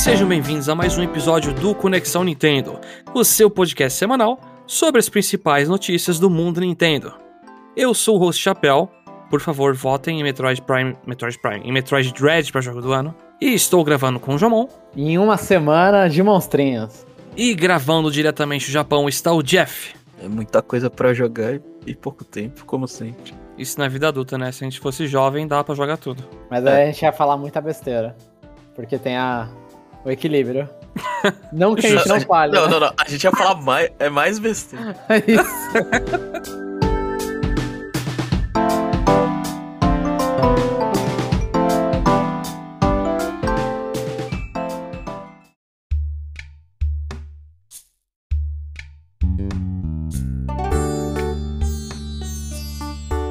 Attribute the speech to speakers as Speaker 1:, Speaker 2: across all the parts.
Speaker 1: Sejam bem-vindos a mais um episódio do Conexão Nintendo, o seu podcast semanal sobre as principais notícias do mundo Nintendo. Eu sou o host Chapéu. Por favor, votem em Metroid Prime, Metroid Prime, em Metroid Dread para jogo do ano. E estou gravando com o Jomon.
Speaker 2: Em uma semana de monstrinhos.
Speaker 1: E gravando diretamente do Japão está o Jeff.
Speaker 3: É muita coisa pra jogar e pouco tempo, como sempre.
Speaker 1: Isso na vida adulta, né? Se a gente fosse jovem, dá pra jogar tudo.
Speaker 2: Mas aí a gente ia falar muita besteira. Porque tem a, o equilíbrio. Não que a gente não fale.
Speaker 3: Não,
Speaker 2: né?
Speaker 3: não, não. A gente ia falar mais, é mais besteira.
Speaker 2: É isso.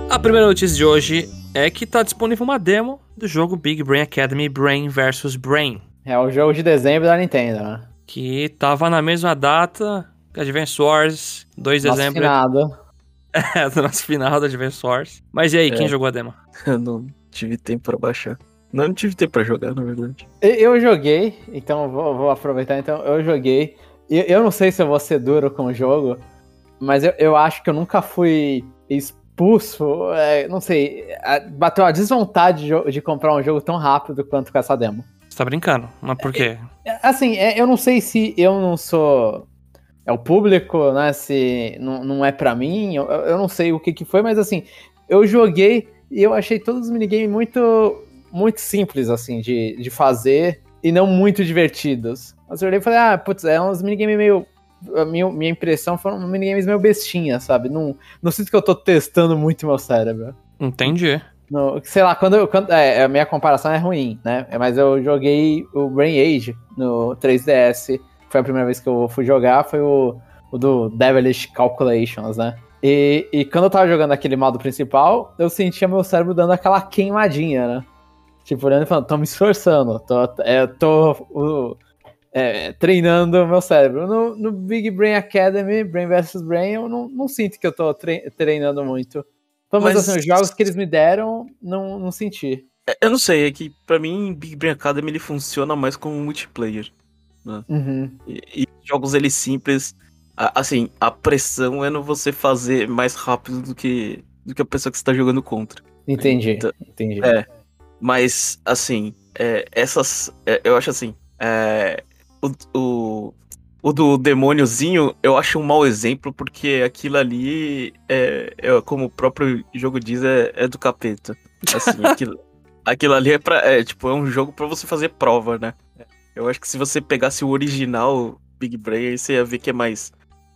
Speaker 1: A primeira notícia de hoje é que tá disponível uma demo do jogo Big Brain Academy Brain vs Brain,
Speaker 2: É o jogo de dezembro da Nintendo, né?
Speaker 1: que tava na mesma data que Advance Wars, 2 de
Speaker 2: Nosso
Speaker 1: dezembro,
Speaker 2: finado.
Speaker 1: é, do nosso final do Advance Wars. Mas e aí, quem
Speaker 3: É.
Speaker 1: jogou a demo?
Speaker 3: Eu não tive tempo pra baixar. Não, não tive tempo pra jogar, na verdade.
Speaker 2: Eu joguei, então vou, vou aproveitar. Então, eu joguei. E Eu não sei se eu vou ser duro com o jogo, mas eu, eu acho que eu nunca fui expulso. é, não sei. Bateu a desvontade de, de comprar um jogo tão rápido quanto com essa demo.
Speaker 1: Você tá brincando? Mas por quê?
Speaker 2: É, Assim, é, eu não sei se eu não sou. É o público, né? Se não, não é pra mim, eu, eu não sei o que, que foi, mas assim, eu joguei e eu achei todos os minigames muito, muito simples, assim, de, de fazer e não muito divertidos. Mas eu olhei e falei, ah, putz, é uns minigames meio. A minha, minha impressão foram minigames meio bestinhas, sabe? Não, não sinto que eu tô testando muito meu cérebro.
Speaker 1: Entendi.
Speaker 2: No, sei lá, quando, quando é, a minha comparação é ruim, né? Mas eu joguei o Brain Age no 3DS. Foi a primeira vez que eu fui jogar, foi o, o do Devilish Calculations, né? E, e quando eu tava jogando aquele modo principal, eu sentia meu cérebro dando aquela queimadinha, né? Tipo, olhando e falando, tô me esforçando, tô, é, tô uh, é, treinando meu cérebro. No, no Big Brain Academy, Brain vs Brain, eu não, não sinto que eu tô tre- treinando muito.
Speaker 3: Mas-
Speaker 2: assim, os jogos que eles me deram, não, não senti.
Speaker 3: É, Eu não sei, é que pra mim Big Brain Academy ele funciona mais como multiplayer.
Speaker 2: Uhum.
Speaker 3: E, e jogos ele simples, a- assim, a pressão é no você fazer mais rápido do que, do que a pessoa que você tá jogando contra.
Speaker 2: Entendi,
Speaker 3: Então,
Speaker 2: entendi.
Speaker 3: É. Mas, assim, é, essas. é, eu acho assim. é, o, o, o do demôniozinho eu acho um mau exemplo, porque aquilo ali, é, é, como o próprio jogo diz, é, é do capeta. Assim, aquilo, aquilo ali é pra. É, tipo, é um jogo pra você fazer prova, né? Eu acho que se você pegasse o original Big Brain, aí você ia ver que é mais.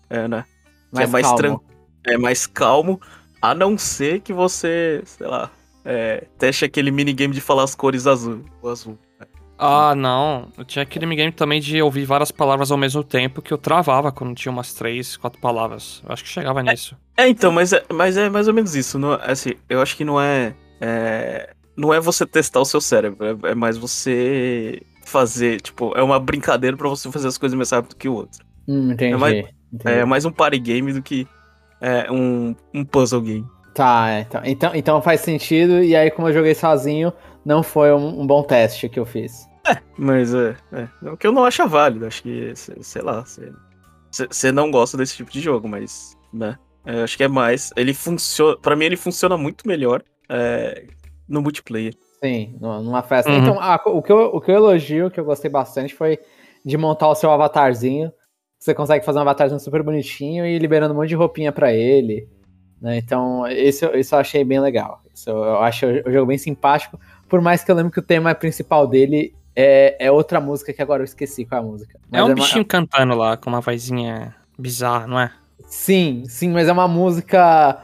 Speaker 3: É, né?
Speaker 2: Mais
Speaker 3: é mais tranquilo. É mais calmo, a não ser que você, sei lá, é, teste aquele minigame de falar as cores azul. O azul.
Speaker 1: Ah, não. Eu tinha aquele minigame também de ouvir várias palavras ao mesmo tempo que eu travava quando tinha umas três, quatro palavras. Eu acho que chegava nisso.
Speaker 3: É, então, mas é, mas é mais ou menos isso. Não, é- assim, eu acho que não é, é. Não é você testar o seu cérebro, é, é mais você fazer, tipo, é uma brincadeira pra você fazer as coisas mais rápido que o outro.
Speaker 2: Hum, entendi.
Speaker 3: É mais-
Speaker 2: entendi.
Speaker 3: É mais um party game do que é, um, um puzzle game.
Speaker 2: Tá, é, então, então, então faz sentido. E aí, como eu joguei sozinho, não foi um, um bom teste que eu fiz.
Speaker 3: Mas é, é. O que eu não acho válido, acho que, sei lá, você não gosta desse tipo de jogo, mas, né? é, acho que é mais. Ele funciona. Pra mim, ele funciona muito melhor é, no multiplayer.
Speaker 2: Sim, numa festa.
Speaker 1: Uhum.
Speaker 2: Então, a- o, que eu, o que eu elogio, que eu gostei bastante, foi de montar o seu avatarzinho. Você consegue fazer um avatarzinho super bonitinho e ir liberando um monte de roupinha pra ele. né? Então, isso, eu- isso eu achei bem legal. Isso eu, eu acho o jogo bem simpático. Por mais que eu lembro que o tema principal dele é, é outra música que agora eu esqueci qual é a música. Mas
Speaker 1: é um
Speaker 2: uma-
Speaker 1: bichinho cantando lá, com uma vozinha bizarra, não é?
Speaker 2: Sim, sim, mas é uma música.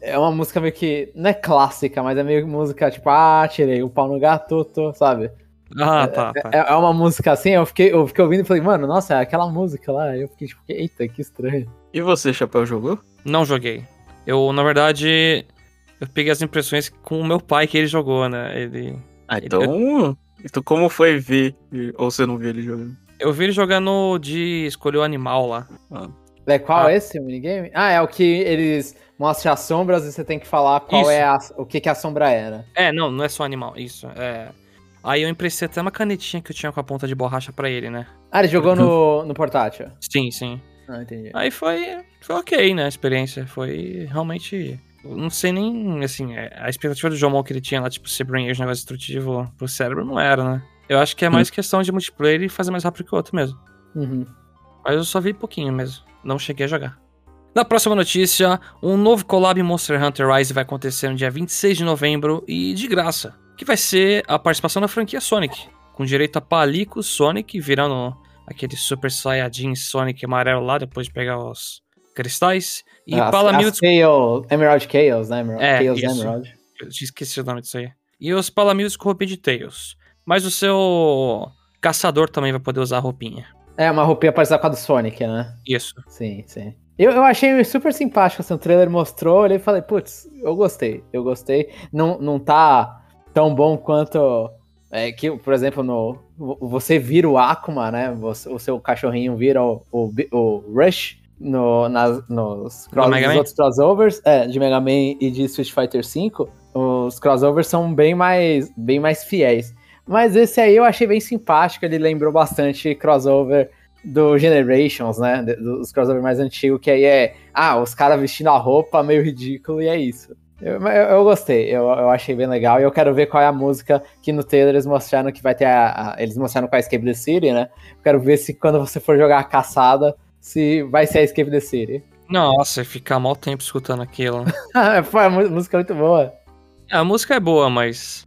Speaker 2: É uma música meio que. Não é clássica, mas é meio música tipo, ah, tirei o pau no gato, tô, sabe?
Speaker 1: Ah, tá, tá.
Speaker 2: É, é uma música assim, eu fiquei, eu fiquei ouvindo e falei, mano, nossa, é aquela música lá. Aí Eu fiquei tipo, eita, que estranho.
Speaker 3: E você, Chapéu, jogou?
Speaker 1: Não joguei. Eu, na verdade, eu peguei as impressões com o meu pai que ele jogou, né? Ele.
Speaker 3: Ah, então. Então, como foi ver? Ou você não viu ele jogando?
Speaker 1: Eu vi ele jogando de escolher o animal lá.
Speaker 2: É, qual
Speaker 1: Ah.
Speaker 2: é esse minigame? Ah, é o que eles mostram as sombras e você tem que falar qual
Speaker 1: Isso.
Speaker 2: é a, o que, que a sombra era.
Speaker 1: É, não, não é só animal, isso. É. Aí eu emprestei até uma canetinha que eu tinha com a ponta de borracha pra ele, né?
Speaker 2: Ah, ele jogou no, no portátil.
Speaker 1: Sim, sim.
Speaker 2: Ah, entendi.
Speaker 1: Aí foi, foi ok, né? A experiência. Foi realmente. Não sei nem, assim, é, a expectativa do Jomon que ele tinha lá, tipo, ser Brain Age, negócio destrutivo pro cérebro, não era, né? Eu acho que é mais questão de multiplayer e fazer mais rápido que o outro mesmo.
Speaker 2: Uhum.
Speaker 1: Mas eu só vi pouquinho mesmo. Não cheguei a jogar. Na próxima notícia, um novo collab em Monster Hunter Rise vai acontecer no dia 26 de novembro e de graça. Que vai ser a participação da franquia Sonic. Com direito a Palico Sonic virando aquele Super Saiyajin Sonic amarelo lá depois de pegar os cristais. E
Speaker 2: as,
Speaker 1: Palamute
Speaker 2: as Chaos, Emerald Chaos, né? Emerald,
Speaker 1: É,
Speaker 2: Chaos
Speaker 1: isso.
Speaker 2: Emerald.
Speaker 1: Eu tinha esquecido o nome disso aí. E os Palamutes com roupinha de Tails. Mas o seu caçador também vai poder usar a roupinha.
Speaker 2: É, uma roupinha parecida com a do Sonic, né?
Speaker 1: Isso.
Speaker 2: Sim, sim. Eu, eu achei super simpático, assim, o trailer mostrou, olhei e falei, putz, eu gostei, eu gostei. Não, não tá tão bom quanto. É, que, por exemplo, no. vo- Você vira o Akuma, né? Você- o seu cachorrinho vira o, o, o Rush no, nas, nos cross, outros crossovers, é, de Mega Man e de Street Fighter V. Os crossovers são bem mais, bem mais fiéis. Mas esse aí eu achei bem simpático, ele lembrou bastante crossover do Generations, né? Dos crossover mais antigos, que aí é. Ah, os caras vestindo a roupa meio ridículo e é isso. Eu, eu, eu gostei, eu, eu achei bem legal. E eu quero ver qual é a música que no trailer eles mostraram que vai ter a. a- eles mostraram com a Escape the City, né? Eu quero ver se quando você for jogar a caçada, se vai ser a Escape the City.
Speaker 1: Nossa, ficar mal tempo escutando aquilo.
Speaker 2: Pô, a mu- música é muito boa.
Speaker 1: a música é boa, mas.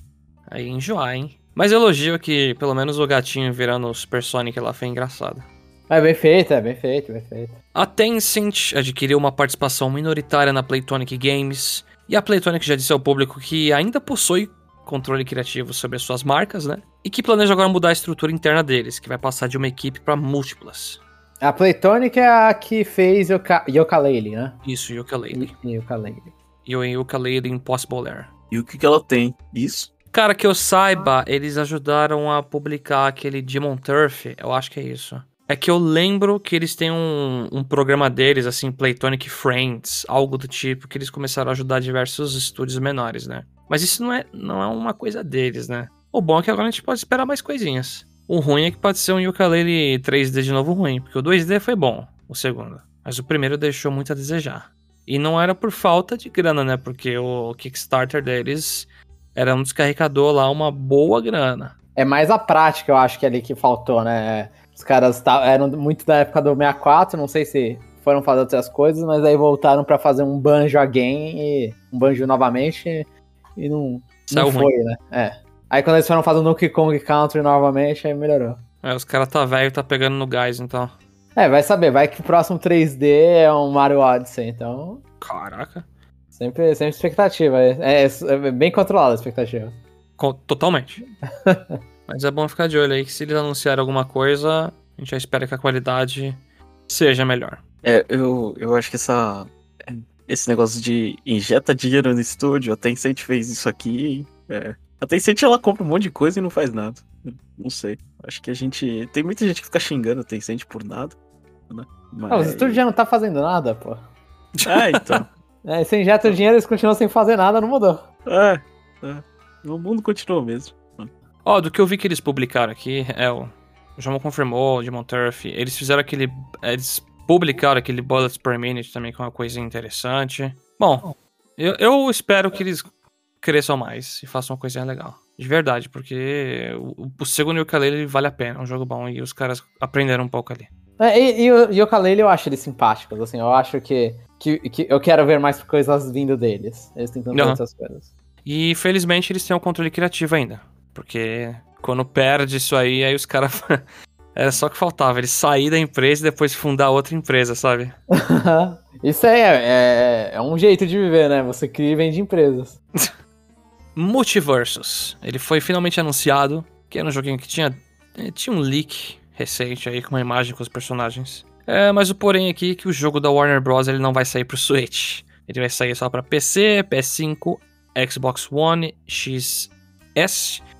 Speaker 1: Aí enjoar, hein? Mas elogio que pelo menos o gatinho virando o Super Sonic lá foi engraçado.
Speaker 2: É bem feito, é bem feito, bem feito.
Speaker 1: A Tencent adquiriu uma participação minoritária na Playtonic Games, e a Playtonic já disse ao público que ainda possui controle criativo sobre as suas marcas, né? E que planeja agora mudar a estrutura interna deles, que vai passar de uma equipe para múltiplas.
Speaker 2: A Playtonic é a que fez Yoka- Yooka-Laylee, né?
Speaker 1: Isso, Yooka-Laylee.
Speaker 2: Yooka-Laylee.
Speaker 1: E o Yooka-Laylee Impossible Air.
Speaker 3: E o que, que ela tem? Isso?
Speaker 1: Cara, que eu saiba, eles ajudaram a publicar aquele Demon Turf, eu acho que é isso. É que eu lembro que eles têm um, um programa deles, assim, Playtonic Friends, algo do tipo, que eles começaram a ajudar diversos estúdios menores, né? Mas isso não é, não é uma coisa deles, né? O bom é que agora a gente pode esperar mais coisinhas. O ruim é que pode ser um Yooka-Laylee 3D de novo ruim, porque o 2D foi bom, o segundo. Mas o primeiro deixou muito a desejar. E não era por falta de grana, né? Porque o Kickstarter deles era um descarregador lá, uma boa grana.
Speaker 2: É mais a prática, eu acho que ali que faltou, né? Os caras eram muito da época do 64, não sei se foram fazer outras coisas, mas aí voltaram pra fazer um banjo again e um banjo novamente e não,
Speaker 1: Saiu
Speaker 2: não
Speaker 1: ruim.
Speaker 2: foi, né? É. Aí quando eles foram fazer o Donkey Kong Country novamente, aí melhorou.
Speaker 1: É, os caras tá velho, tá pegando no gás, então.
Speaker 2: É, vai saber, vai que o próximo 3D é um Mario Odyssey, então
Speaker 1: Caraca.
Speaker 2: sempre, sempre expectativa. É, é- é bem controlada a expectativa.
Speaker 1: Co- Totalmente. Mas é bom ficar de olho aí que se eles anunciarem alguma coisa, a gente já espera que a qualidade seja melhor.
Speaker 3: É, eu, eu acho que essa. Esse negócio de injeta dinheiro no estúdio, a Tencent fez isso aqui. É. A Tencent ela compra um monte de coisa e não faz nada. Não sei. Acho que a gente. Tem muita gente que fica xingando a Tencent por nada. Né? Mas...
Speaker 2: Ah, os estúdios já não tá fazendo nada, pô.
Speaker 3: Ah, então.
Speaker 2: É, você injeta o dinheiro, eles continuam sem fazer nada, não mudou.
Speaker 3: É, é. O mundo continua mesmo.
Speaker 1: Ó, do que eu vi que eles publicaram aqui, é o. O João confirmou, o Demon Turf. Eles fizeram aquele. Eles publicaram aquele Bullets per Minute também, que é uma coisa interessante. Bom, eu, eu espero que eles cresçam mais e façam uma coisinha legal. De verdade, porque o, o segundo Yooka-Laylee vale a pena, é um jogo bom e os caras aprenderam um pouco ali.
Speaker 2: É, e, e o Yooka-Laylee eu acho eles simpáticos, assim, eu acho que, que, que eu quero ver mais coisas vindo deles. Eles tentando fazer essas coisas.
Speaker 1: E felizmente eles têm um controle criativo ainda. Porque quando perde isso aí, aí os caras. Era só que faltava, eles sair da empresa e depois fundar outra empresa, sabe?
Speaker 2: Isso aí é, é, é um jeito de viver, né? Você cria e vende empresas.
Speaker 1: Multiversus. Ele foi finalmente anunciado, que era um joguinho que tinha, eh, tinha um leak recente aí com uma imagem com os personagens. É, mas o porém aqui é que o jogo da Warner Bros. ele não vai sair pro Switch. Ele vai sair só pra PC, PS5, Xbox One, XS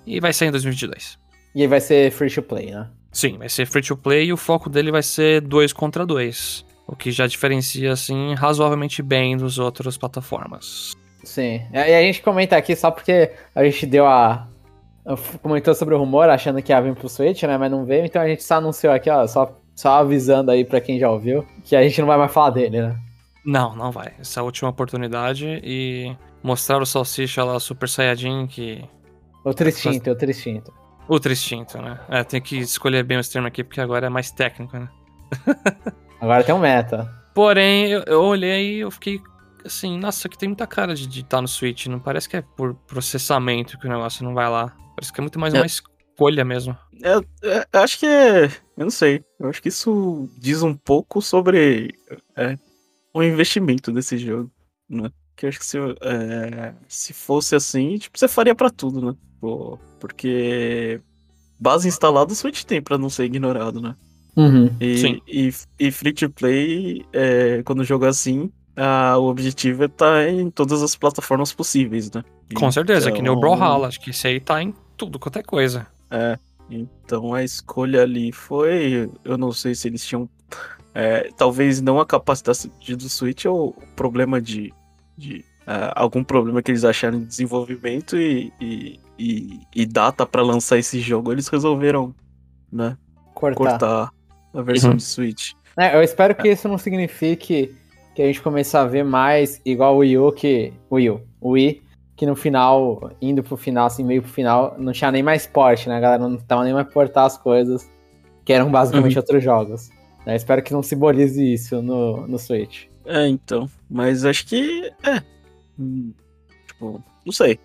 Speaker 1: e vai sair em 2022.
Speaker 2: E aí vai ser free to play, né?
Speaker 1: Sim, vai ser free to play e o foco dele vai ser 2 contra 2. O que já diferencia, assim, razoavelmente bem dos outros plataformas.
Speaker 2: Sim. E a gente comenta aqui só porque a gente deu a, comentou sobre o rumor, achando que ia vir pro Switch, né? Mas não veio, então a gente só anunciou aqui, ó, só, só avisando aí pra quem já ouviu, que a gente não vai mais falar dele, né?
Speaker 1: Não, não vai. Essa é a última oportunidade e mostrar o Salsicha lá Super Saiyajin que.
Speaker 2: Outro instinto, outro instinto.
Speaker 1: Ultra instinto, né? É, tem que escolher bem o termo aqui porque agora é mais técnico, né?
Speaker 2: agora tem um meta.
Speaker 1: Porém, eu, eu olhei e eu fiquei assim, nossa, aqui tem muita cara de estar tá no Switch. Não parece que é por processamento que o negócio não vai lá. Parece que é muito mais é. uma escolha mesmo.
Speaker 3: É, é, eu acho que é. Eu não sei. Eu acho que isso diz um pouco sobre é, o investimento desse jogo, né? Que eu acho que se, é, se fosse assim, tipo, você faria para tudo, né? Pô, porque base instalada o Switch tem pra não ser ignorado, né?
Speaker 2: Uhum.
Speaker 3: E,
Speaker 1: Sim.
Speaker 3: E, e free to play, é, quando o jogo é assim, ah, o objetivo é estar tá em todas as plataformas possíveis, né?
Speaker 1: Com certeza, que nem o então, Brawlhalla, acho que esse aí tá em tudo quanto é coisa.
Speaker 3: É, então a escolha ali foi. Eu não sei se eles tinham. É, talvez não a capacidade do Switch ou o problema de. de é, algum problema que eles acharam de desenvolvimento e, e, e, e data para lançar esse jogo, eles resolveram, né?
Speaker 2: Cortar,
Speaker 3: cortar a versão uhum. de Switch.
Speaker 2: É, eu espero que isso não signifique que a gente comece a ver mais igual o Wii U que. O Wii U. O Wii que no final, indo pro final, assim, meio pro final, não tinha nem mais porte, né? A galera não tava nem mais portar as coisas, que eram basicamente uhum. outros jogos. Né? Espero que não simbolize isso no, no Switch.
Speaker 3: É, então. Mas acho que. É. Hum, tipo, não sei.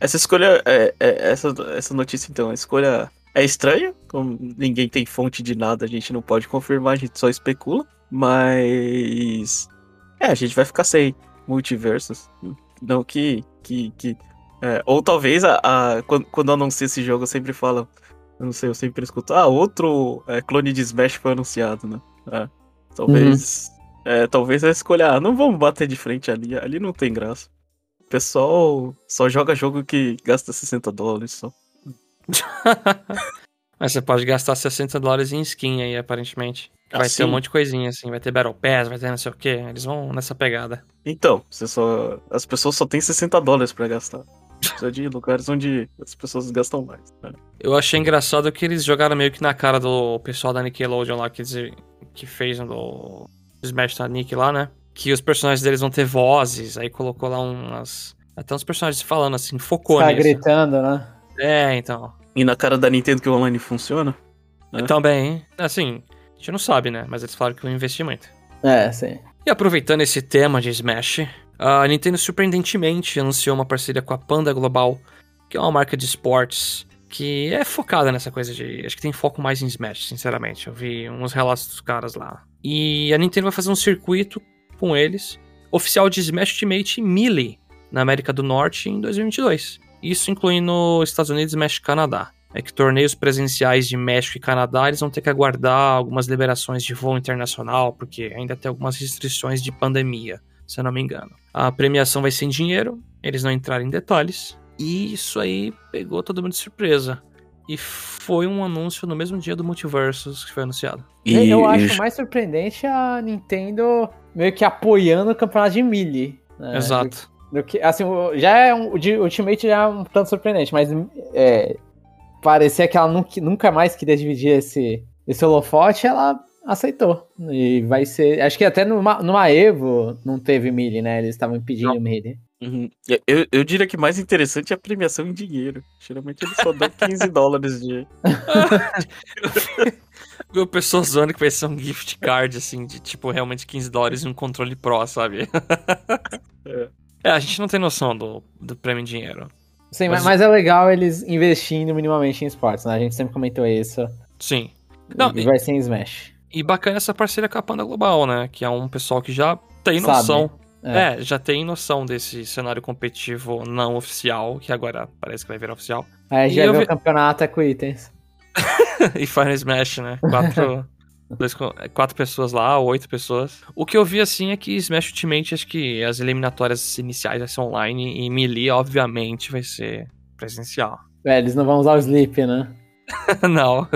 Speaker 3: Essa escolha. É, é, essa, essa notícia, então, a escolha é estranha. Como ninguém tem fonte de nada, a gente não pode confirmar, a gente só especula. Mas. É, a gente vai ficar sem multiversos. Não que. que, que é, ou talvez a, a, quando, quando anuncia esse jogo, eu sempre falo. Eu não sei, eu sempre escuto. Ah, outro é, clone de Smash foi anunciado, né? É, talvez. Uhum. É, talvez a escolha. Ah, não vamos bater de frente ali. Ali não tem graça. O pessoal só joga jogo que gasta 60 dólares só.
Speaker 1: Mas você pode gastar 60 dólares em skin aí, aparentemente. Vai assim? ter um monte de coisinha, assim. Vai ter Battle Pass, vai ter não sei o quê. Eles vão nessa pegada.
Speaker 3: Então, você só... as pessoas só têm 60 dólares pra gastar. Precisa de lugares onde as pessoas gastam mais. Né?
Speaker 1: Eu achei engraçado que eles jogaram meio que na cara do pessoal da Nickelodeon lá, que, que fez do Smash da Nick lá, né? Que os personagens deles vão ter vozes. Aí colocou lá umas... Até uns personagens falando assim, focou
Speaker 2: tá nisso. gritando, né?
Speaker 1: É, então.
Speaker 3: E na cara da Nintendo que o online funciona?
Speaker 1: Né? Também. Assim, a gente não sabe, né? Mas eles falaram que é um investimento.
Speaker 2: É, sim.
Speaker 1: E aproveitando esse tema de Smash, a Nintendo surpreendentemente anunciou uma parceria com a Panda Global, que é uma marca de esportes que é focada nessa coisa de. Acho que tem foco mais em Smash, sinceramente. Eu vi uns relatos dos caras lá. E a Nintendo vai fazer um circuito com eles, oficial de Smash Ultimate Melee, na América do Norte em 2022. Isso incluindo Estados Unidos, México e Canadá é que torneios presenciais de México e Canadá eles vão ter que aguardar algumas liberações de voo internacional, porque ainda tem algumas restrições de pandemia, se eu não me engano. A premiação vai ser em dinheiro, eles não entraram em detalhes, e isso aí pegou todo mundo de surpresa. E foi um anúncio no mesmo dia do Multiversus que foi anunciado.
Speaker 2: E eu acho mais surpreendente a Nintendo meio que apoiando o campeonato de Melee.
Speaker 1: Né? Exato.
Speaker 2: Do, que, assim, já é um, o Ultimate já é um tanto surpreendente, mas é, parecia que ela nunca, nunca mais queria dividir esse, esse holofote, ela aceitou. E vai ser. Acho que até numa, numa Evo não teve Mili, né? Eles estavam impedindo o Mili.
Speaker 3: Uhum. Eu, eu diria que mais interessante é a premiação em dinheiro. Geralmente eles só dão 15 dólares de.
Speaker 1: Viu pessoa zoando que vai ser um gift card, assim, de tipo realmente 15 dólares e um controle Pro, sabe? é. É. a gente não tem noção do, do prêmio em dinheiro.
Speaker 2: Sim, mas... mas é legal eles investindo minimamente em esportes, né? A gente sempre comentou isso.
Speaker 1: Sim.
Speaker 2: Não, e vai ser em Smash.
Speaker 1: E bacana essa parceria com a Panda Global, né? Que é um pessoal que já tem noção. É. é. já tem noção desse cenário competitivo não oficial, que agora parece que vai virar oficial.
Speaker 2: Aí já viu vi... o campeonato é com itens.
Speaker 1: e Final Smash, né? Quatro, dois, quatro pessoas lá, oito pessoas. O que eu vi assim é que Smash Ultimate, acho que as eliminatórias iniciais vai ser online e Melee, obviamente, vai ser presencial.
Speaker 2: É, eles não vão usar o Sleep, né?
Speaker 1: não.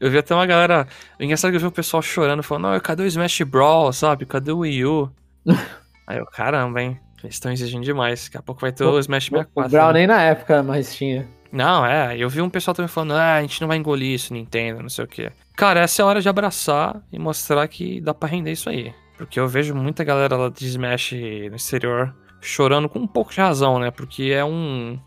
Speaker 1: Eu vi até uma galera. Engraçado que eu vi o pessoal chorando, falando, não, cadê o Smash Brawl, sabe? Cadê o Wii U? Aí eu, caramba, hein? Eles estão exigindo demais. Daqui a pouco vai ter o, o Smash 64.
Speaker 2: O Brawl né? nem na época mais tinha.
Speaker 1: Não, é, eu vi um pessoal também falando, ah, a gente não vai engolir isso, Nintendo, não sei o quê. Cara, essa é a hora de abraçar e mostrar que dá pra render isso aí. Porque eu vejo muita galera lá de Smash no exterior chorando com um pouco de razão, né? Porque é um.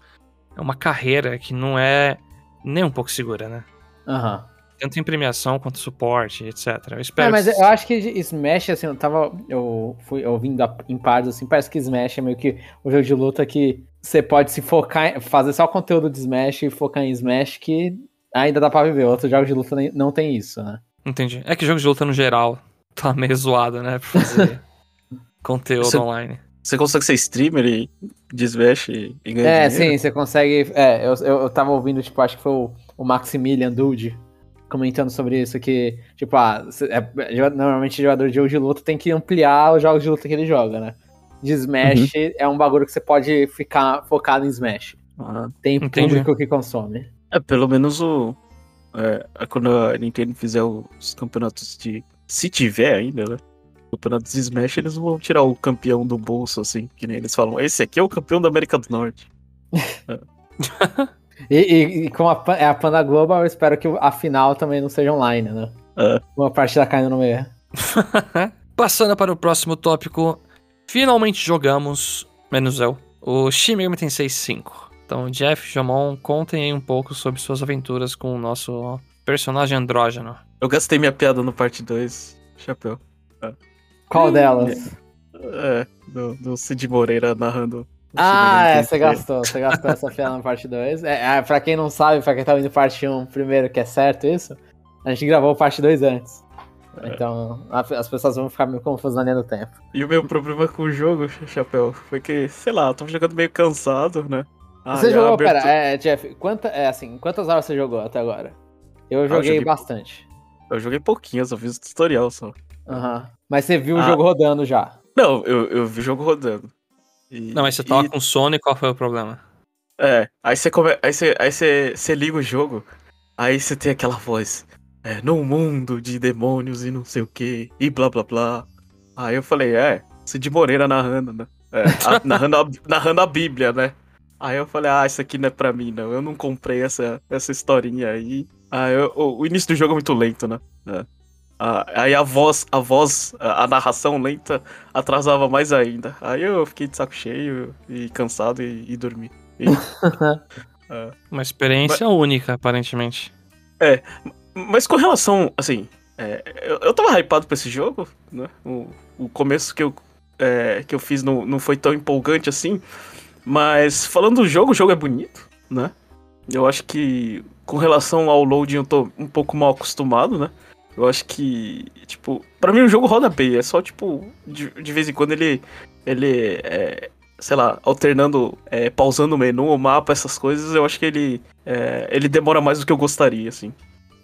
Speaker 1: É uma carreira que não é nem um pouco segura, né?
Speaker 2: Aham.
Speaker 1: Tanto em premiação quanto suporte, etc. Eu espero
Speaker 2: É, mas
Speaker 1: que...
Speaker 2: eu acho que Smash, assim, eu tava. Eu fui ouvindo em partes, assim, parece que Smash é meio que o jogo de luta que você pode se focar, em- fazer só o conteúdo de Smash e focar em Smash, que ainda dá pra viver. Outros jogos de luta não tem isso, né?
Speaker 1: Entendi. É que jogo de luta no geral tá meio zoado, né? Pra fazer conteúdo
Speaker 3: Você-
Speaker 1: online.
Speaker 3: Você consegue ser streamer e de Smash e, e ganhar
Speaker 2: É,
Speaker 3: dinheiro?
Speaker 2: sim, você consegue. É, eu, eu, eu tava ouvindo, tipo, acho que foi o, o Maximilian Dude comentando sobre isso, que, tipo, ah, é, joga- normalmente jogador de jogo de luta tem que ampliar os jogos de luta que ele joga, né? De Smash é um bagulho que você pode ficar focado em Smash.
Speaker 3: Ah,
Speaker 2: Tem
Speaker 1: Entendi.
Speaker 2: público que consome.
Speaker 3: é, pelo menos o. É, quando a Nintendo fizer os campeonatos de. Se tiver ainda, né? Campeonatos de Smash, eles vão tirar o campeão do bolso, assim, que nem eles falam. Esse aqui é o campeão da América do Norte.
Speaker 2: E, e, e como a, é a Panda Global, eu espero que a final também não seja online, né?
Speaker 3: É.
Speaker 2: Uma partida caindo no meio.
Speaker 1: Passando para o próximo tópico, finalmente jogamos, menos eu, o Shin Megami Tensei 5. Então, Jeff, Jamon, contem aí um pouco sobre suas aventuras com o nosso personagem andrógeno.
Speaker 3: Eu gastei minha piada no parte 2, chapéu.
Speaker 2: Qual
Speaker 3: Hum,
Speaker 2: delas?
Speaker 3: É, do, do Cid Moreira narrando. o
Speaker 2: Ah, é, você gastou. Você gastou essa piada na parte 2. É, é, pra quem não sabe, pra quem tá ouvindo parte 1 primeiro, que é certo isso, a gente gravou parte 2 antes.
Speaker 3: É.
Speaker 2: Então, as pessoas vão ficar meio confusas na linha do tempo.
Speaker 3: E o meu problema com o jogo, Chapéu, foi que, sei lá, eu tava jogando meio cansado, né? Ah,
Speaker 2: você jogou,
Speaker 3: abertura-
Speaker 2: pera, é, Jeff, quanta, é, assim, quantas horas você jogou até agora? Eu joguei,
Speaker 3: Ah, joguei-
Speaker 2: bastante.
Speaker 3: Eu joguei pouquinhas, eu fiz o tutorial só.
Speaker 2: Aham. Mas você viu o
Speaker 3: Ah.
Speaker 2: jogo rodando já.
Speaker 3: Não, eu, eu vi o jogo rodando. E-
Speaker 1: Não, mas você tava
Speaker 3: e-
Speaker 1: com sono e qual foi o problema?
Speaker 3: É, aí você come... aí você, aí você, você liga o jogo, aí você tem aquela voz. É, num mundo de demônios e não sei o que, e blá blá blá. Aí eu falei, é, Cid Moreira narrando, né? É, a- narrando, a, narrando a Bíblia, né? Aí eu falei, ah, isso aqui não é pra mim, não. Eu não comprei essa, essa historinha aí. Aí eu- o, o início do jogo é muito lento, né? É. Ah, aí a voz, a voz, a, a narração lenta atrasava mais ainda. Aí eu fiquei de saco cheio e cansado e, e dormi. E-
Speaker 1: Uma experiência única, aparentemente.
Speaker 3: Mas com relação, assim, é, eu, eu tava hypado pra esse jogo, né? O, o começo que eu, é, que eu fiz não, não foi tão empolgante assim. Mas falando do jogo, o jogo é bonito, né? Eu acho que com relação ao loading eu tô um pouco mal acostumado, né? Eu acho que, tipo, pra mim o jogo roda bem, é só, tipo, de, de vez em quando ele, ele é, sei lá, alternando, é, pausando o menu, o mapa, essas coisas, eu acho que ele, é, ele demora mais do que eu gostaria, assim,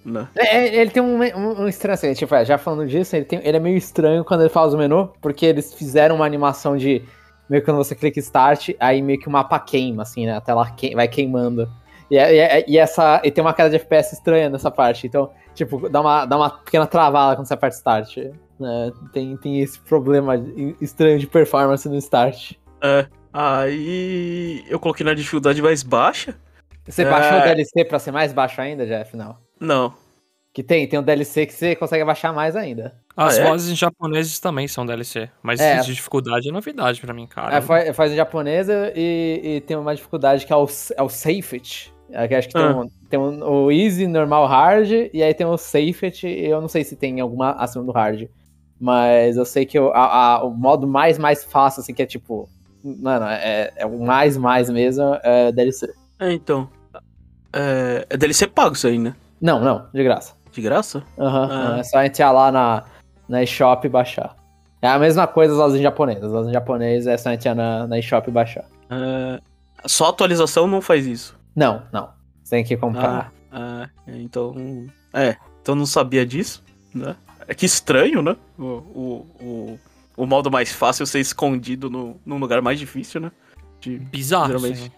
Speaker 3: né?
Speaker 2: É, é, ele tem um, um, um estranho, assim, tipo, é, já falando disso, ele, tem, ele é meio estranho quando ele faz o menu, porque eles fizeram uma animação de meio que quando você clica start, aí meio que o mapa queima, assim, né? A tela que, vai queimando. E, é- e, e essa, e tem uma queda de FPS estranha nessa parte, então, tipo, dá uma, dá uma pequena travada quando você aperta start. Né? Tem, tem esse problema estranho de performance no start.
Speaker 3: É, aí eu coloquei na dificuldade mais baixa.
Speaker 2: Você
Speaker 3: É.
Speaker 2: baixou o DLC pra ser mais baixo ainda, Jeff? Não.
Speaker 3: Não.
Speaker 2: Que tem, tem um DLC que você consegue baixar mais ainda.
Speaker 1: As
Speaker 3: Ah, é?
Speaker 1: vozes em japoneses também são DLC. Mas
Speaker 2: É.
Speaker 1: de dificuldade é novidade pra mim, cara.
Speaker 2: É, faz, faz em japonesa e, e tem uma dificuldade que é o, é o Safety. É, que acho que tem,
Speaker 3: Ah.
Speaker 2: um, tem um- o Easy, Normal, Hard, e aí tem o Safety, e eu não sei se tem alguma acima do Hard. Mas eu sei que o, a- a- o modo mais, mais fácil, assim, que é tipo... Mano, é, é o mais, mais mesmo, é DLC.
Speaker 3: É, então. É, é DLC pago isso aí, né?
Speaker 2: Não, não, de graça.
Speaker 3: De graça?
Speaker 2: Aham,
Speaker 3: Ah.
Speaker 2: aham, é só entrar lá na, na eShop e baixar. É a mesma coisa as lojas em japonês. As lojas em japonês é só entrar na, na eShop e baixar.
Speaker 3: É, só atualização não faz isso.
Speaker 2: Não, não. Você tem que comprar.
Speaker 3: Ah, então. É, então não sabia disso, né? É que estranho, né? O, o, o, o modo mais fácil ser escondido no, num lugar mais difícil, né? De,
Speaker 1: Bizarro,
Speaker 3: Geralmente.
Speaker 1: assim.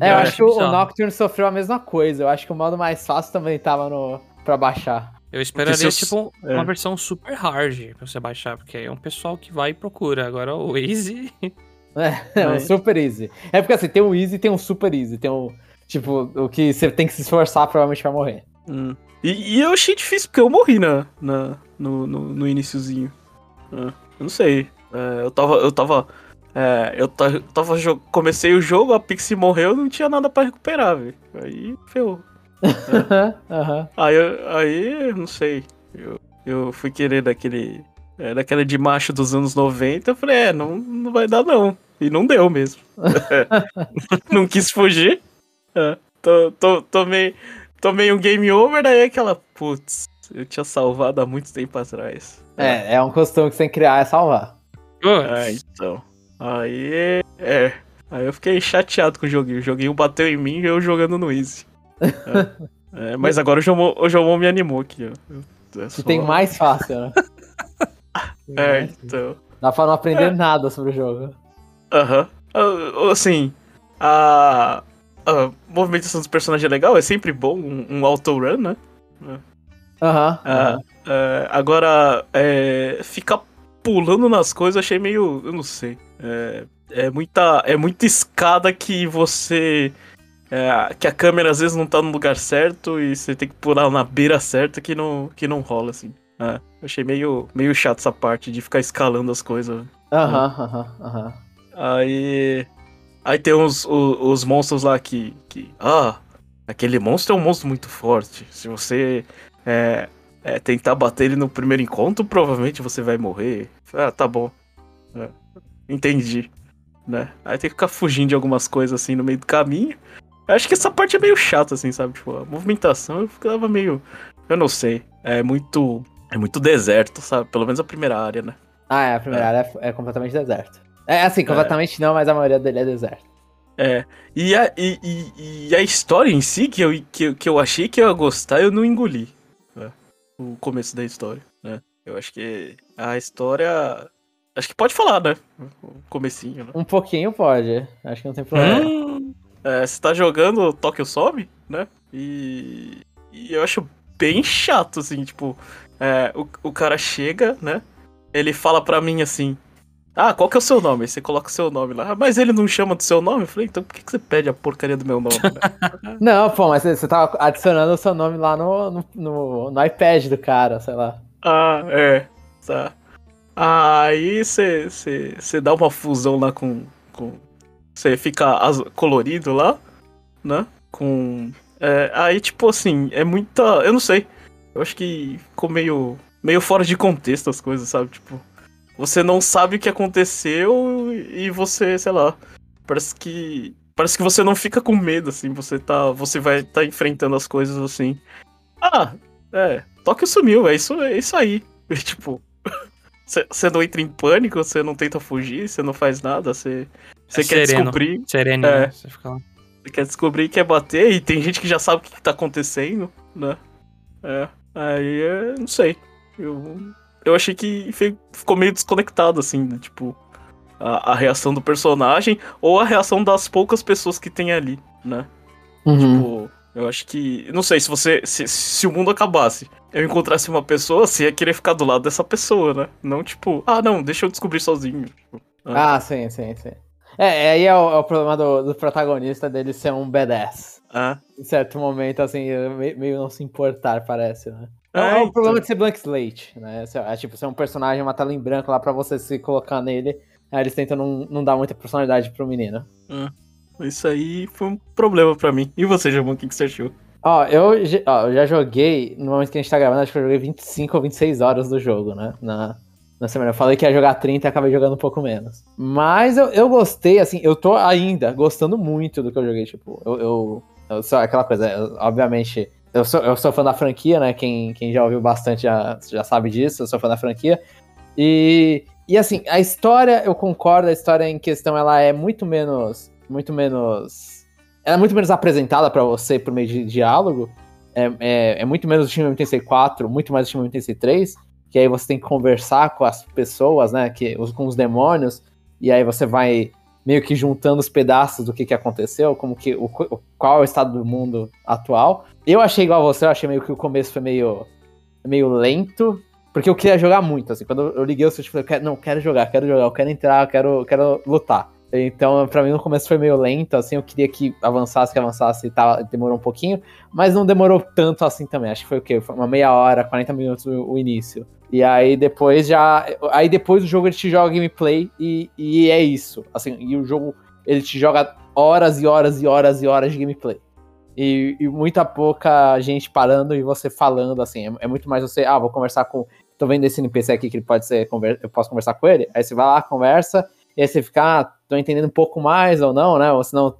Speaker 2: É, eu acho que o. Nocturne sofreu a mesma coisa. Eu acho que o modo mais fácil também tava no pra baixar.
Speaker 1: Eu esperaria,
Speaker 3: eu-
Speaker 1: tipo,
Speaker 3: é.
Speaker 1: uma versão super hard pra você baixar, porque é um pessoal que vai e procura. Agora o Easy.
Speaker 2: É, é um
Speaker 3: Mas-
Speaker 2: super easy. É porque assim, tem o easy e tem um super easy. Tem o, Tipo, o que você tem que se esforçar provavelmente vai morrer.
Speaker 3: Hum. E, e eu achei difícil, porque eu morri na, na, no, no, no iniciozinho. É, eu não sei. É, eu tava. Eu tava. É, eu tava, comecei o jogo, a Pixie morreu, não tinha nada pra recuperar, velho. Aí ferrou.
Speaker 2: Aham.
Speaker 3: Aí, aí, não sei. Eu, eu fui querer daquele. É, daquela de macho dos anos 90, eu falei, é, não, não vai dar não. E não deu mesmo. não quis fugir. É, tô, tô, tomei, tomei um game over, daí aquela, putz, eu tinha salvado há muito tempo atrás.
Speaker 2: É, é um costume que você tem que criar, é salvar.
Speaker 3: É, então. Aí, é. Aí eu fiquei chateado com o joguinho. O joguinho bateu em mim e eu jogando no Easy. É. É, mas agora o Jomon, o Jomon me animou aqui, ó. Eu- é
Speaker 2: tem mais fácil, né?
Speaker 3: É, então.
Speaker 2: Dá pra não aprender nada sobre o jogo.
Speaker 3: Aham. Ah, Assim, a, a movimentação dos personagens é legal, é sempre bom, um, um auto-run, né?
Speaker 2: Aham.
Speaker 3: Ah,
Speaker 2: aham.
Speaker 3: é, agora, é, ficar pulando nas coisas achei meio. Eu não sei. É, é, muita, é muita escada que você. é, que a câmera às vezes não tá no lugar certo e você tem que pular na beira certa que não, que não rola, assim. É, achei meio, meio chato essa parte de ficar escalando as coisas.
Speaker 2: Aham, aham, aham.
Speaker 3: Aí. Aí tem os, os, os monstros lá que, que. Ah, aquele monstro é um monstro muito forte. Se você é, é, tentar bater ele no primeiro encontro, provavelmente você vai morrer. Ah, tá bom. É, entendi. Né? Aí tem que ficar fugindo de algumas coisas assim no meio do caminho. Eu acho que essa parte é meio chata, assim, sabe? Tipo, a movimentação eu ficava meio. Eu não sei. É muito. É muito deserto, sabe? Pelo menos a primeira área, né?
Speaker 2: Ah, é, a primeira área é, é completamente deserto. É assim, completamente não, mas a maioria dele é deserto.
Speaker 3: É. E a, e, e- e a história em si, que eu, que, eu- que eu achei que eu ia gostar, eu não engoli. O começo da história, né? Eu acho que a história. Acho que pode falar, né? O comecinho, né?
Speaker 2: Um pouquinho pode, acho que não tem problema.
Speaker 3: Hum, é, você tá jogando Tokyo Some, né? E, e eu acho bem chato, assim, tipo, é, o, o cara chega, né? Ele fala pra mim assim. Ah, qual que é o seu nome? Aí você coloca o seu nome lá. "Ah, Mas ele não chama do seu nome? Eu falei, então por que, que você pede a porcaria do meu nome? né?"
Speaker 2: Não, pô, mas você, tava adicionando o seu nome lá no, no, no, no iPad do cara, sei lá.
Speaker 3: ah, é. Tá. Aí você dá uma fusão lá com. com você fica colorido lá, né? Com. é, aí, tipo assim, é muita. Eu não sei. Eu acho que ficou meio. meio fora de contexto as coisas, sabe? Tipo. Você não sabe o que aconteceu e você, sei lá. Parece que. Parece que você não fica com medo, assim. Você tá. Você vai tá enfrentando as coisas assim. Ah, é. Tóquio sumiu, é isso, é isso aí. E, tipo. Você não entra em pânico, você não tenta fugir, você não faz nada, você. Você
Speaker 1: É
Speaker 3: quer
Speaker 1: sereno.
Speaker 3: descobrir.
Speaker 1: Sereno,
Speaker 3: É.
Speaker 1: né? Você fica lá.
Speaker 3: Você quer descobrir e quer bater, e tem gente que já sabe o que, que tá acontecendo, né? É. Aí é. Não sei. Eu. Eu achei que ficou meio desconectado, assim, né? Tipo. A, a reação do personagem ou a reação das poucas pessoas que tem ali, né? Tipo, eu acho que. Não sei, se você. Se, se o mundo acabasse, eu encontrasse uma pessoa, você ia querer ficar do lado dessa pessoa, né? Não tipo, ah, não, deixa eu descobrir sozinho. Tipo,
Speaker 2: Ah, sim, sim, sim. É, aí é o, é o problema do, do protagonista dele ser um badass.
Speaker 3: ah,
Speaker 2: Em certo momento, assim, me- meio não se importar, parece, né? É,
Speaker 3: É,
Speaker 2: é o
Speaker 3: então.
Speaker 2: problema de ser Blank Slate, né? Você- É tipo, ser um personagem, uma tela em branco lá pra você se colocar nele. Aí eles tentam não, não dar muita personalidade pro menino.
Speaker 3: isso aí foi um problema pra mim. E você, Jamon, o que, que você achou?
Speaker 2: Ó, eu, já- ó, eu já joguei, no momento que a gente tá gravando, acho que eu joguei 25 ou 26 horas do jogo, né? Na, na semana. Eu falei que ia jogar 30 e acabei jogando um pouco menos. Mas eu, eu gostei, assim, eu tô ainda gostando muito do que eu joguei. Tipo, eu, eu, eu sou aquela coisa, eu- obviamente. Eu sou, eu sou fã da franquia, né? Quem, quem já ouviu bastante já, já sabe disso. Eu sou fã da franquia. E, e assim, a história, eu concordo, a história em questão ela é muito menos. Muito menos. Ela é muito menos apresentada pra você por meio de diálogo. É, é, é muito menos o time 84, muito mais o time 83. Que aí você tem que conversar com as pessoas, né? Que, com os demônios. E aí você vai meio que juntando os pedaços do que, que aconteceu, como que o, qual é o estado do mundo atual. Eu achei igual a você, eu achei meio que o começo foi meio, meio lento, porque eu queria jogar muito, assim, quando eu liguei o Switch, eu falei, "Quero- não, quero jogar, quero jogar, eu quero entrar, eu quero, quero lutar. Então, pra mim, no começo foi meio lento, assim, eu queria que avançasse, que avançasse e tal, demorou um pouquinho, mas não demorou tanto assim também. Acho que foi o quê? Foi uma meia hora, 40 minutos o início. E aí depois já. Aí depois o jogo ele te joga gameplay e, e é isso. Assim, e o jogo ele te joga horas e horas e horas e horas de gameplay. E, e muita pouca gente parando e você falando, assim. É, é, muito mais você, ah, vou conversar com. Tô vendo esse NPC aqui que ele pode ser. Eu posso conversar com ele. Aí você vai lá, conversa e aí você fica, ah, tô entendendo um pouco mais ou não, né? Ou se não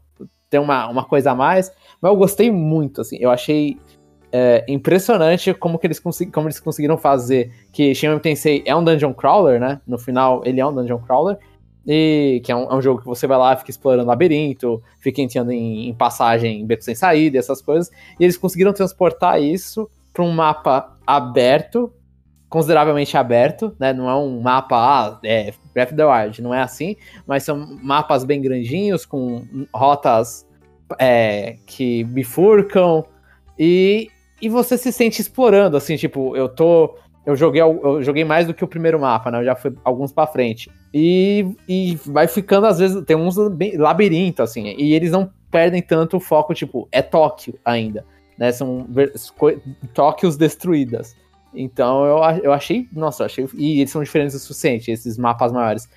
Speaker 2: tem uma, uma coisa a mais. Mas eu gostei muito, assim, eu achei é, impressionante como que eles, como eles conseguiram fazer que Shin Tensei é um dungeon crawler, né? No final, ele é um dungeon crawler. E que é um, é um jogo que você vai lá, fica explorando labirinto, fica entrando em, em passagem, em beco sem saída, essas coisas. E eles conseguiram transportar isso para um mapa aberto, consideravelmente aberto, né? Não é um mapa, ah, é Breath of the Wild, não é assim, mas são mapas bem grandinhos, com rotas é, que bifurcam, e, e você se sente explorando, assim, tipo, eu tô. Eu joguei, eu joguei mais do que o primeiro mapa, né? Eu já fui alguns para frente. E, e vai ficando, às vezes, tem uns labirinto, assim, e eles não perdem tanto o foco, tipo, é Tóquio ainda, né? São Tóquios destruídas. Então eu, eu achei, nossa, eu achei. E eles são diferentes o suficiente, esses mapas maiores.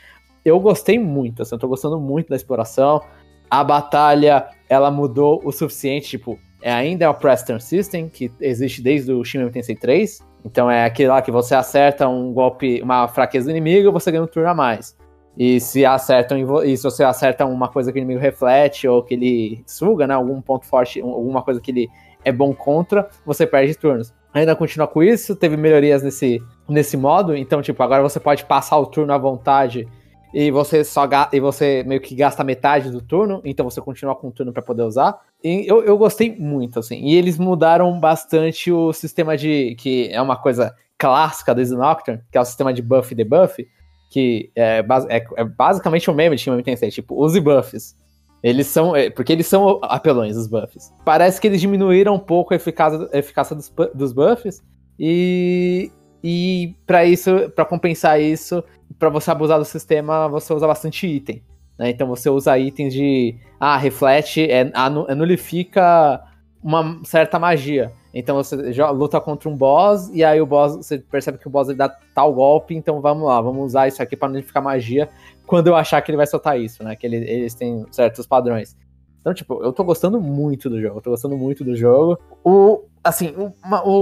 Speaker 2: Eu gostei muito, assim, eu tô gostando muito da exploração. A batalha, ela mudou o suficiente, tipo, é, ainda é o Press Turn System, que existe desde o Shin Tensei 3. Então é aquele lá que você acerta um golpe, uma fraqueza do inimigo, você ganha um turno a mais. E se acertam e se você acerta uma coisa que o inimigo reflete ou que ele suga, né, algum ponto forte, alguma coisa que ele é bom contra, você perde turnos ainda continua com isso, teve melhorias nesse, nesse modo, então, tipo, agora você pode passar o turno à vontade e você só e você meio que gasta metade do turno, então você continua com o turno para poder usar. E eu, eu gostei muito, assim. E eles mudaram bastante o sistema de. que é uma coisa clássica do Nocturne, que é o sistema de buff e debuff, que é, é, é basicamente o um meme de Shin Tensei, tipo, use buffs. Eles são. É, porque eles são apelões, os buffs. Parece que eles diminuíram um pouco a eficácia, a eficácia dos, dos buffs. E. E para isso, para compensar isso, para você abusar do sistema, você usa bastante item. Né? Então você usa itens de. Ah, reflete, é, nulifica uma certa magia. Então você luta contra um boss e aí o boss, você percebe que o boss ele dá tal golpe, então vamos lá, vamos usar isso aqui para nulificar magia quando eu achar que ele vai soltar isso, né? Que ele, eles têm certos padrões. Então, tipo, eu tô gostando muito do jogo, eu tô gostando muito do jogo. O, assim, o,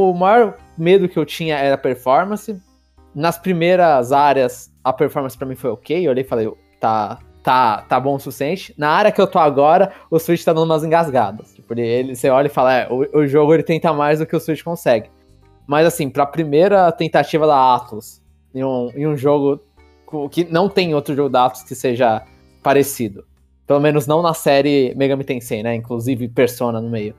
Speaker 2: o maior medo que eu tinha era performance. Nas primeiras áreas, a performance para mim foi ok. Eu olhei e falei, tá, tá, tá bom o suficiente. Na área que eu tô agora, o Switch tá dando umas engasgadas. Tipo, ele, você olha e fala, é, o, o jogo ele tenta mais do que o Switch consegue. Mas assim, pra primeira tentativa da Atlas, em um, em um jogo que não tem outro jogo da Atlus que seja parecido. Pelo menos não na série Megami Tensei, né? Inclusive Persona no meio.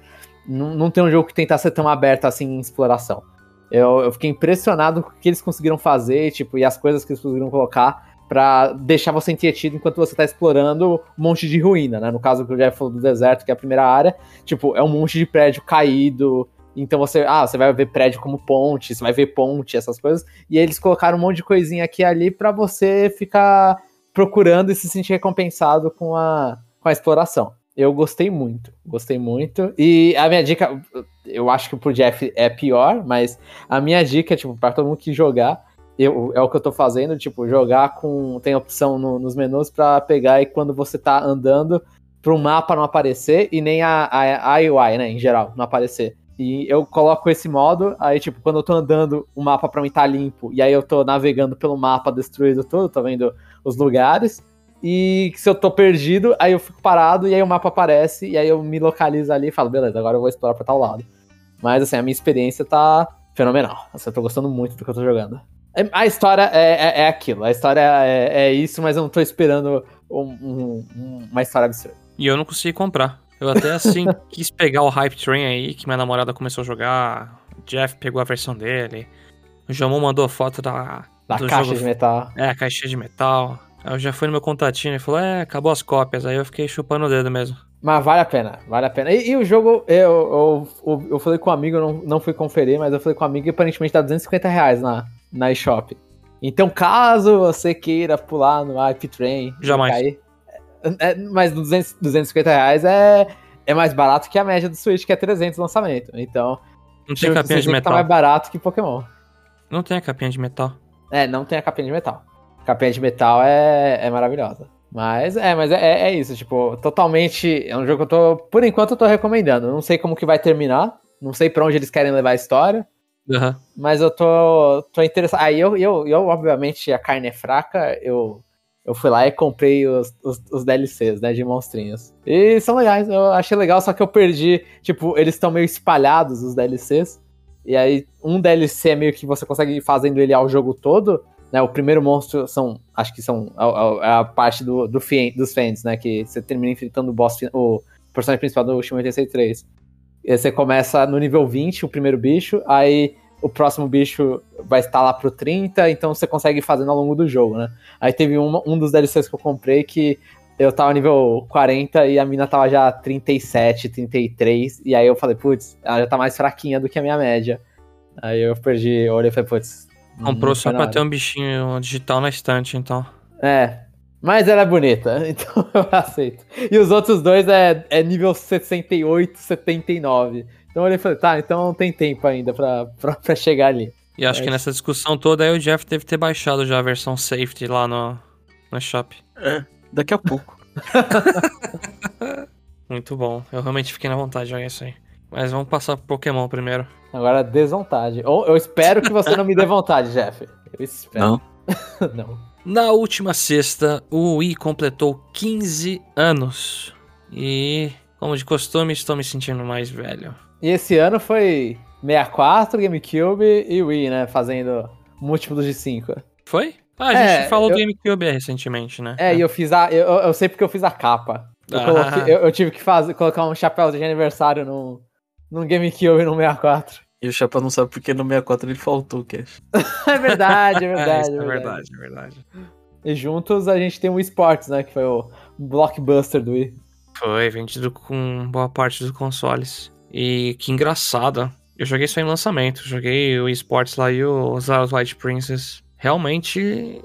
Speaker 2: Não, tem um jogo que tenta ser tão aberto assim em exploração. Eu, eu fiquei impressionado com o que eles conseguiram fazer, tipo, e as coisas que eles conseguiram colocar para deixar você entretido enquanto você tá explorando um monte de ruína, né? No caso que eu já falou do deserto, que é a primeira área, tipo, é um monte de prédio caído, então você, ah, você vai ver prédio como ponte, você vai ver ponte, essas coisas. E eles colocaram um monte de coisinha aqui e ali para você ficar procurando e se sentir recompensado com a, com a exploração. Eu gostei muito, gostei muito. E a minha dica, eu acho que pro Jeff é pior, mas a minha dica, tipo, para todo mundo que jogar, eu, é o que eu tô fazendo, tipo, jogar com. Tem opção no, nos menus para pegar e quando você tá andando, pro mapa não aparecer e nem a, a, a UI, né, em geral, não aparecer. E eu coloco esse modo, aí, tipo, quando eu tô andando, o mapa pra mim tá limpo, e aí eu tô navegando pelo mapa destruído todo, tô vendo os lugares. E se eu tô perdido, aí eu fico parado, e aí o mapa aparece, e aí eu me localizo ali e falo, beleza, agora eu vou explorar pra tal lado. Mas, assim, a minha experiência tá fenomenal. Assim, eu tô gostando muito do que eu tô jogando. É, a história é, é, é aquilo, a história é, é, isso, mas eu não tô esperando um, um, uma história absurda.
Speaker 1: E eu não consegui comprar. Eu até assim quis pegar o Hype Train aí, que minha namorada começou a jogar. O Jeff pegou a versão dele. O Jamon mandou a foto da.
Speaker 2: Da caixa jogo... de metal.
Speaker 1: É, a caixa de metal. Aí eu já fui no meu contatinho e falou: É, acabou as cópias. Aí eu fiquei chupando o dedo mesmo.
Speaker 2: Mas vale a pena, vale a pena. E, e o jogo, eu, eu, eu, falei com um amigo, eu não, não fui conferir, mas eu falei com um amigo e aparentemente tá 250 reais na, na eShop. Então, caso você queira pular no Hype Train,
Speaker 1: jamais. Cair,
Speaker 2: É, mas 200, 250 reais é, é mais barato que a média do Switch, que é 300 lançamento. Então,
Speaker 1: Não tem capinha de
Speaker 2: tá
Speaker 1: metal.
Speaker 2: mais barato que Pokémon.
Speaker 1: Não tem a capinha de metal.
Speaker 2: É, não tem a capinha de metal. A capinha de metal é, é maravilhosa. Mas é, mas é, é- é isso, tipo, totalmente. É um jogo que eu tô. Por enquanto eu tô recomendando. Eu Não sei como que vai terminar. Não sei pra onde eles querem levar a história.
Speaker 1: Aham.
Speaker 2: Mas eu tô, tô interessado. Aí eu, eu, eu, obviamente, a carne é fraca, eu, eu fui lá e comprei os, os, os DLCs, né, de monstrinhos. E são legais, eu achei legal, só que eu perdi, tipo, eles estão meio espalhados, os DLCs. E aí, um DLC é meio que você consegue ir fazendo ele ao jogo todo, né, o primeiro monstro são, acho que são a, a- a parte do, do Fien- dos Fends, né, que você termina enfrentando o boss, o personagem principal do Shin 83. E você começa no nível 20, o primeiro bicho, aí o próximo bicho vai estar lá pro 30, então você consegue fazendo ao longo do jogo, né? Aí teve uma- um dos DLCs que eu comprei que eu tava nível 40 e a mina tava já 37, 33, e aí eu falei, putz, ela já tá mais fraquinha do que a minha média. Aí eu perdi, olhei e falei, putz.
Speaker 1: Comprou só pra
Speaker 2: nada.
Speaker 1: ter um bichinho digital na estante, então.
Speaker 2: É. Mas ela é bonita, então eu aceito. E os outros dois é, é nível 68, 79. Então eu olhei e falei, tá, então tem tempo ainda pra, pra, pra chegar ali.
Speaker 1: E acho
Speaker 2: É.
Speaker 1: que nessa discussão toda aí o Jeff deve ter baixado já a versão safety lá no, no shop.
Speaker 3: É, daqui a pouco.
Speaker 1: Muito bom. Eu realmente fiquei na vontade de jogar isso aí. Mas vamos passar pro Pokémon primeiro.
Speaker 2: Agora, desvontade. Ou eu espero que você não me dê vontade, Jeff. Eu espero.
Speaker 3: Não.
Speaker 2: não.
Speaker 1: Na última sexta, o Wii completou 15 anos. E, como de costume, estou me sentindo mais velho.
Speaker 2: E esse ano foi 64, GameCube e Wii, né? Fazendo múltiplos de 5.
Speaker 1: Foi? Ah, a gente
Speaker 2: É,
Speaker 1: falou
Speaker 2: eu-
Speaker 1: do GameCube recentemente, né?
Speaker 2: É, e eu fiz a. Eu, eu sei porque eu fiz a capa. Eu,
Speaker 1: Ah.
Speaker 2: coloquei- eu- eu tive que fazer, colocar um chapéu de aniversário num, num GameCube e num 64.
Speaker 3: E o Chapa não sabe porque no 64 ele faltou o cash.
Speaker 2: É verdade, é
Speaker 1: É,
Speaker 2: verdade.
Speaker 1: isso
Speaker 2: é
Speaker 1: é
Speaker 2: verdade.
Speaker 1: verdade, é verdade.
Speaker 2: E juntos a gente tem o Esports, né? Que foi o blockbuster do Wii.
Speaker 1: Foi vendido com boa parte dos consoles. E que engraçado. Eu joguei isso aí em lançamento. Joguei o esportes lá e o Zara's White Princess. Realmente,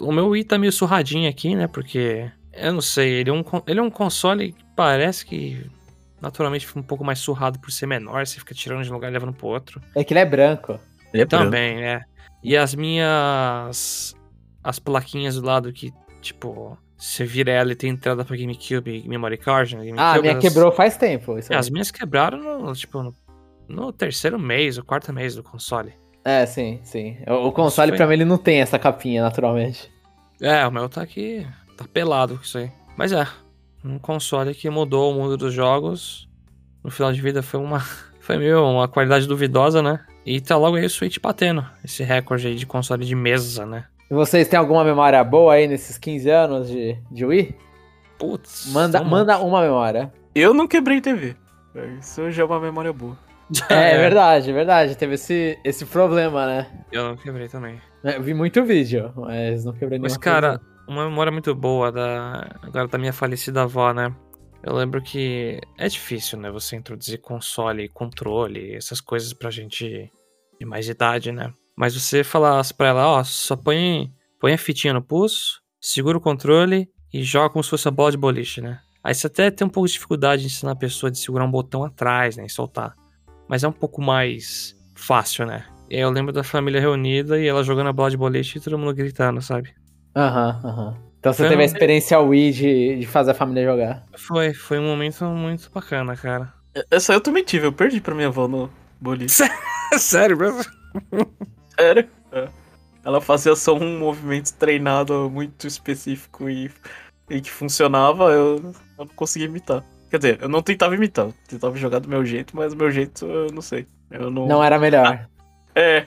Speaker 1: o meu Wii tá meio surradinho aqui, né? Porque, eu não sei, ele é um, ele é um console que parece que naturalmente fica um pouco mais surrado por ser menor. Você fica tirando de um lugar e levando pro outro.
Speaker 2: É que ele é branco.
Speaker 3: Ele é branco.
Speaker 1: Também, né? E as minhas. As plaquinhas do lado que, tipo, você vira ela e tem entrada pra GameCube e Memory Card. Né?
Speaker 2: Ah, a
Speaker 1: GameCube,
Speaker 2: minha
Speaker 1: elas-
Speaker 2: quebrou faz tempo. Isso
Speaker 1: é, as minhas quebraram no, tipo, no, no terceiro mês, o quarto mês do console.
Speaker 2: É, sim, sim. O, o console,
Speaker 1: foi-
Speaker 2: pra mim, ele não tem essa capinha, naturalmente.
Speaker 1: É, o meu tá aqui, tá pelado com isso aí. Mas é, um console que mudou o mundo dos jogos. No final de vida foi uma, foi meio uma qualidade duvidosa, né? E tá logo aí o Switch batendo esse recorde aí de console de mesa, né?
Speaker 2: E vocês têm alguma memória boa aí nesses 15 anos de, de Wii?
Speaker 1: Putz.
Speaker 2: Manda, manda uma memória.
Speaker 3: Eu não quebrei TV. Isso já é uma memória boa.
Speaker 2: É, é verdade, é verdade. Teve esse, esse problema, né?
Speaker 1: Eu não quebrei também.
Speaker 2: Eu vi muito vídeo, mas não quebrei
Speaker 1: Mas,
Speaker 2: nenhuma
Speaker 1: cara,
Speaker 2: coisa.
Speaker 1: Uma memória muito boa da agora da minha falecida avó, né? Eu lembro que é difícil, né? Você introduzir console, controle, essas coisas pra gente de mais idade, né? Mas você falasse pra ela, ó, só põe, põe a fitinha no pulso, segura o controle e joga como se fosse a bola de boliche, né? Aí você até tem um pouco de dificuldade de ensinar a pessoa de segurar um botão atrás, né? E soltar. Mas é um pouco mais fácil, né? Eu lembro da família reunida e ela jogando a bola de boliche e todo mundo gritando, sabe?
Speaker 2: Aham, aham. Então você
Speaker 1: Foi
Speaker 2: teve a
Speaker 1: um-
Speaker 2: experiência Wii de, de fazer a família jogar.
Speaker 1: Foi, foi um momento muito bacana, cara.
Speaker 3: Essa eu também tive, eu perdi pra minha avó no boliche.
Speaker 1: Sério, bro?
Speaker 3: Sério? É. Ela fazia só um movimento treinado muito específico e, e que funcionava, eu, eu não conseguia imitar. Quer dizer, eu não tentava imitar, eu tentava jogar do meu jeito, mas o meu jeito eu não sei. Eu não.
Speaker 2: Não era melhor.
Speaker 3: É.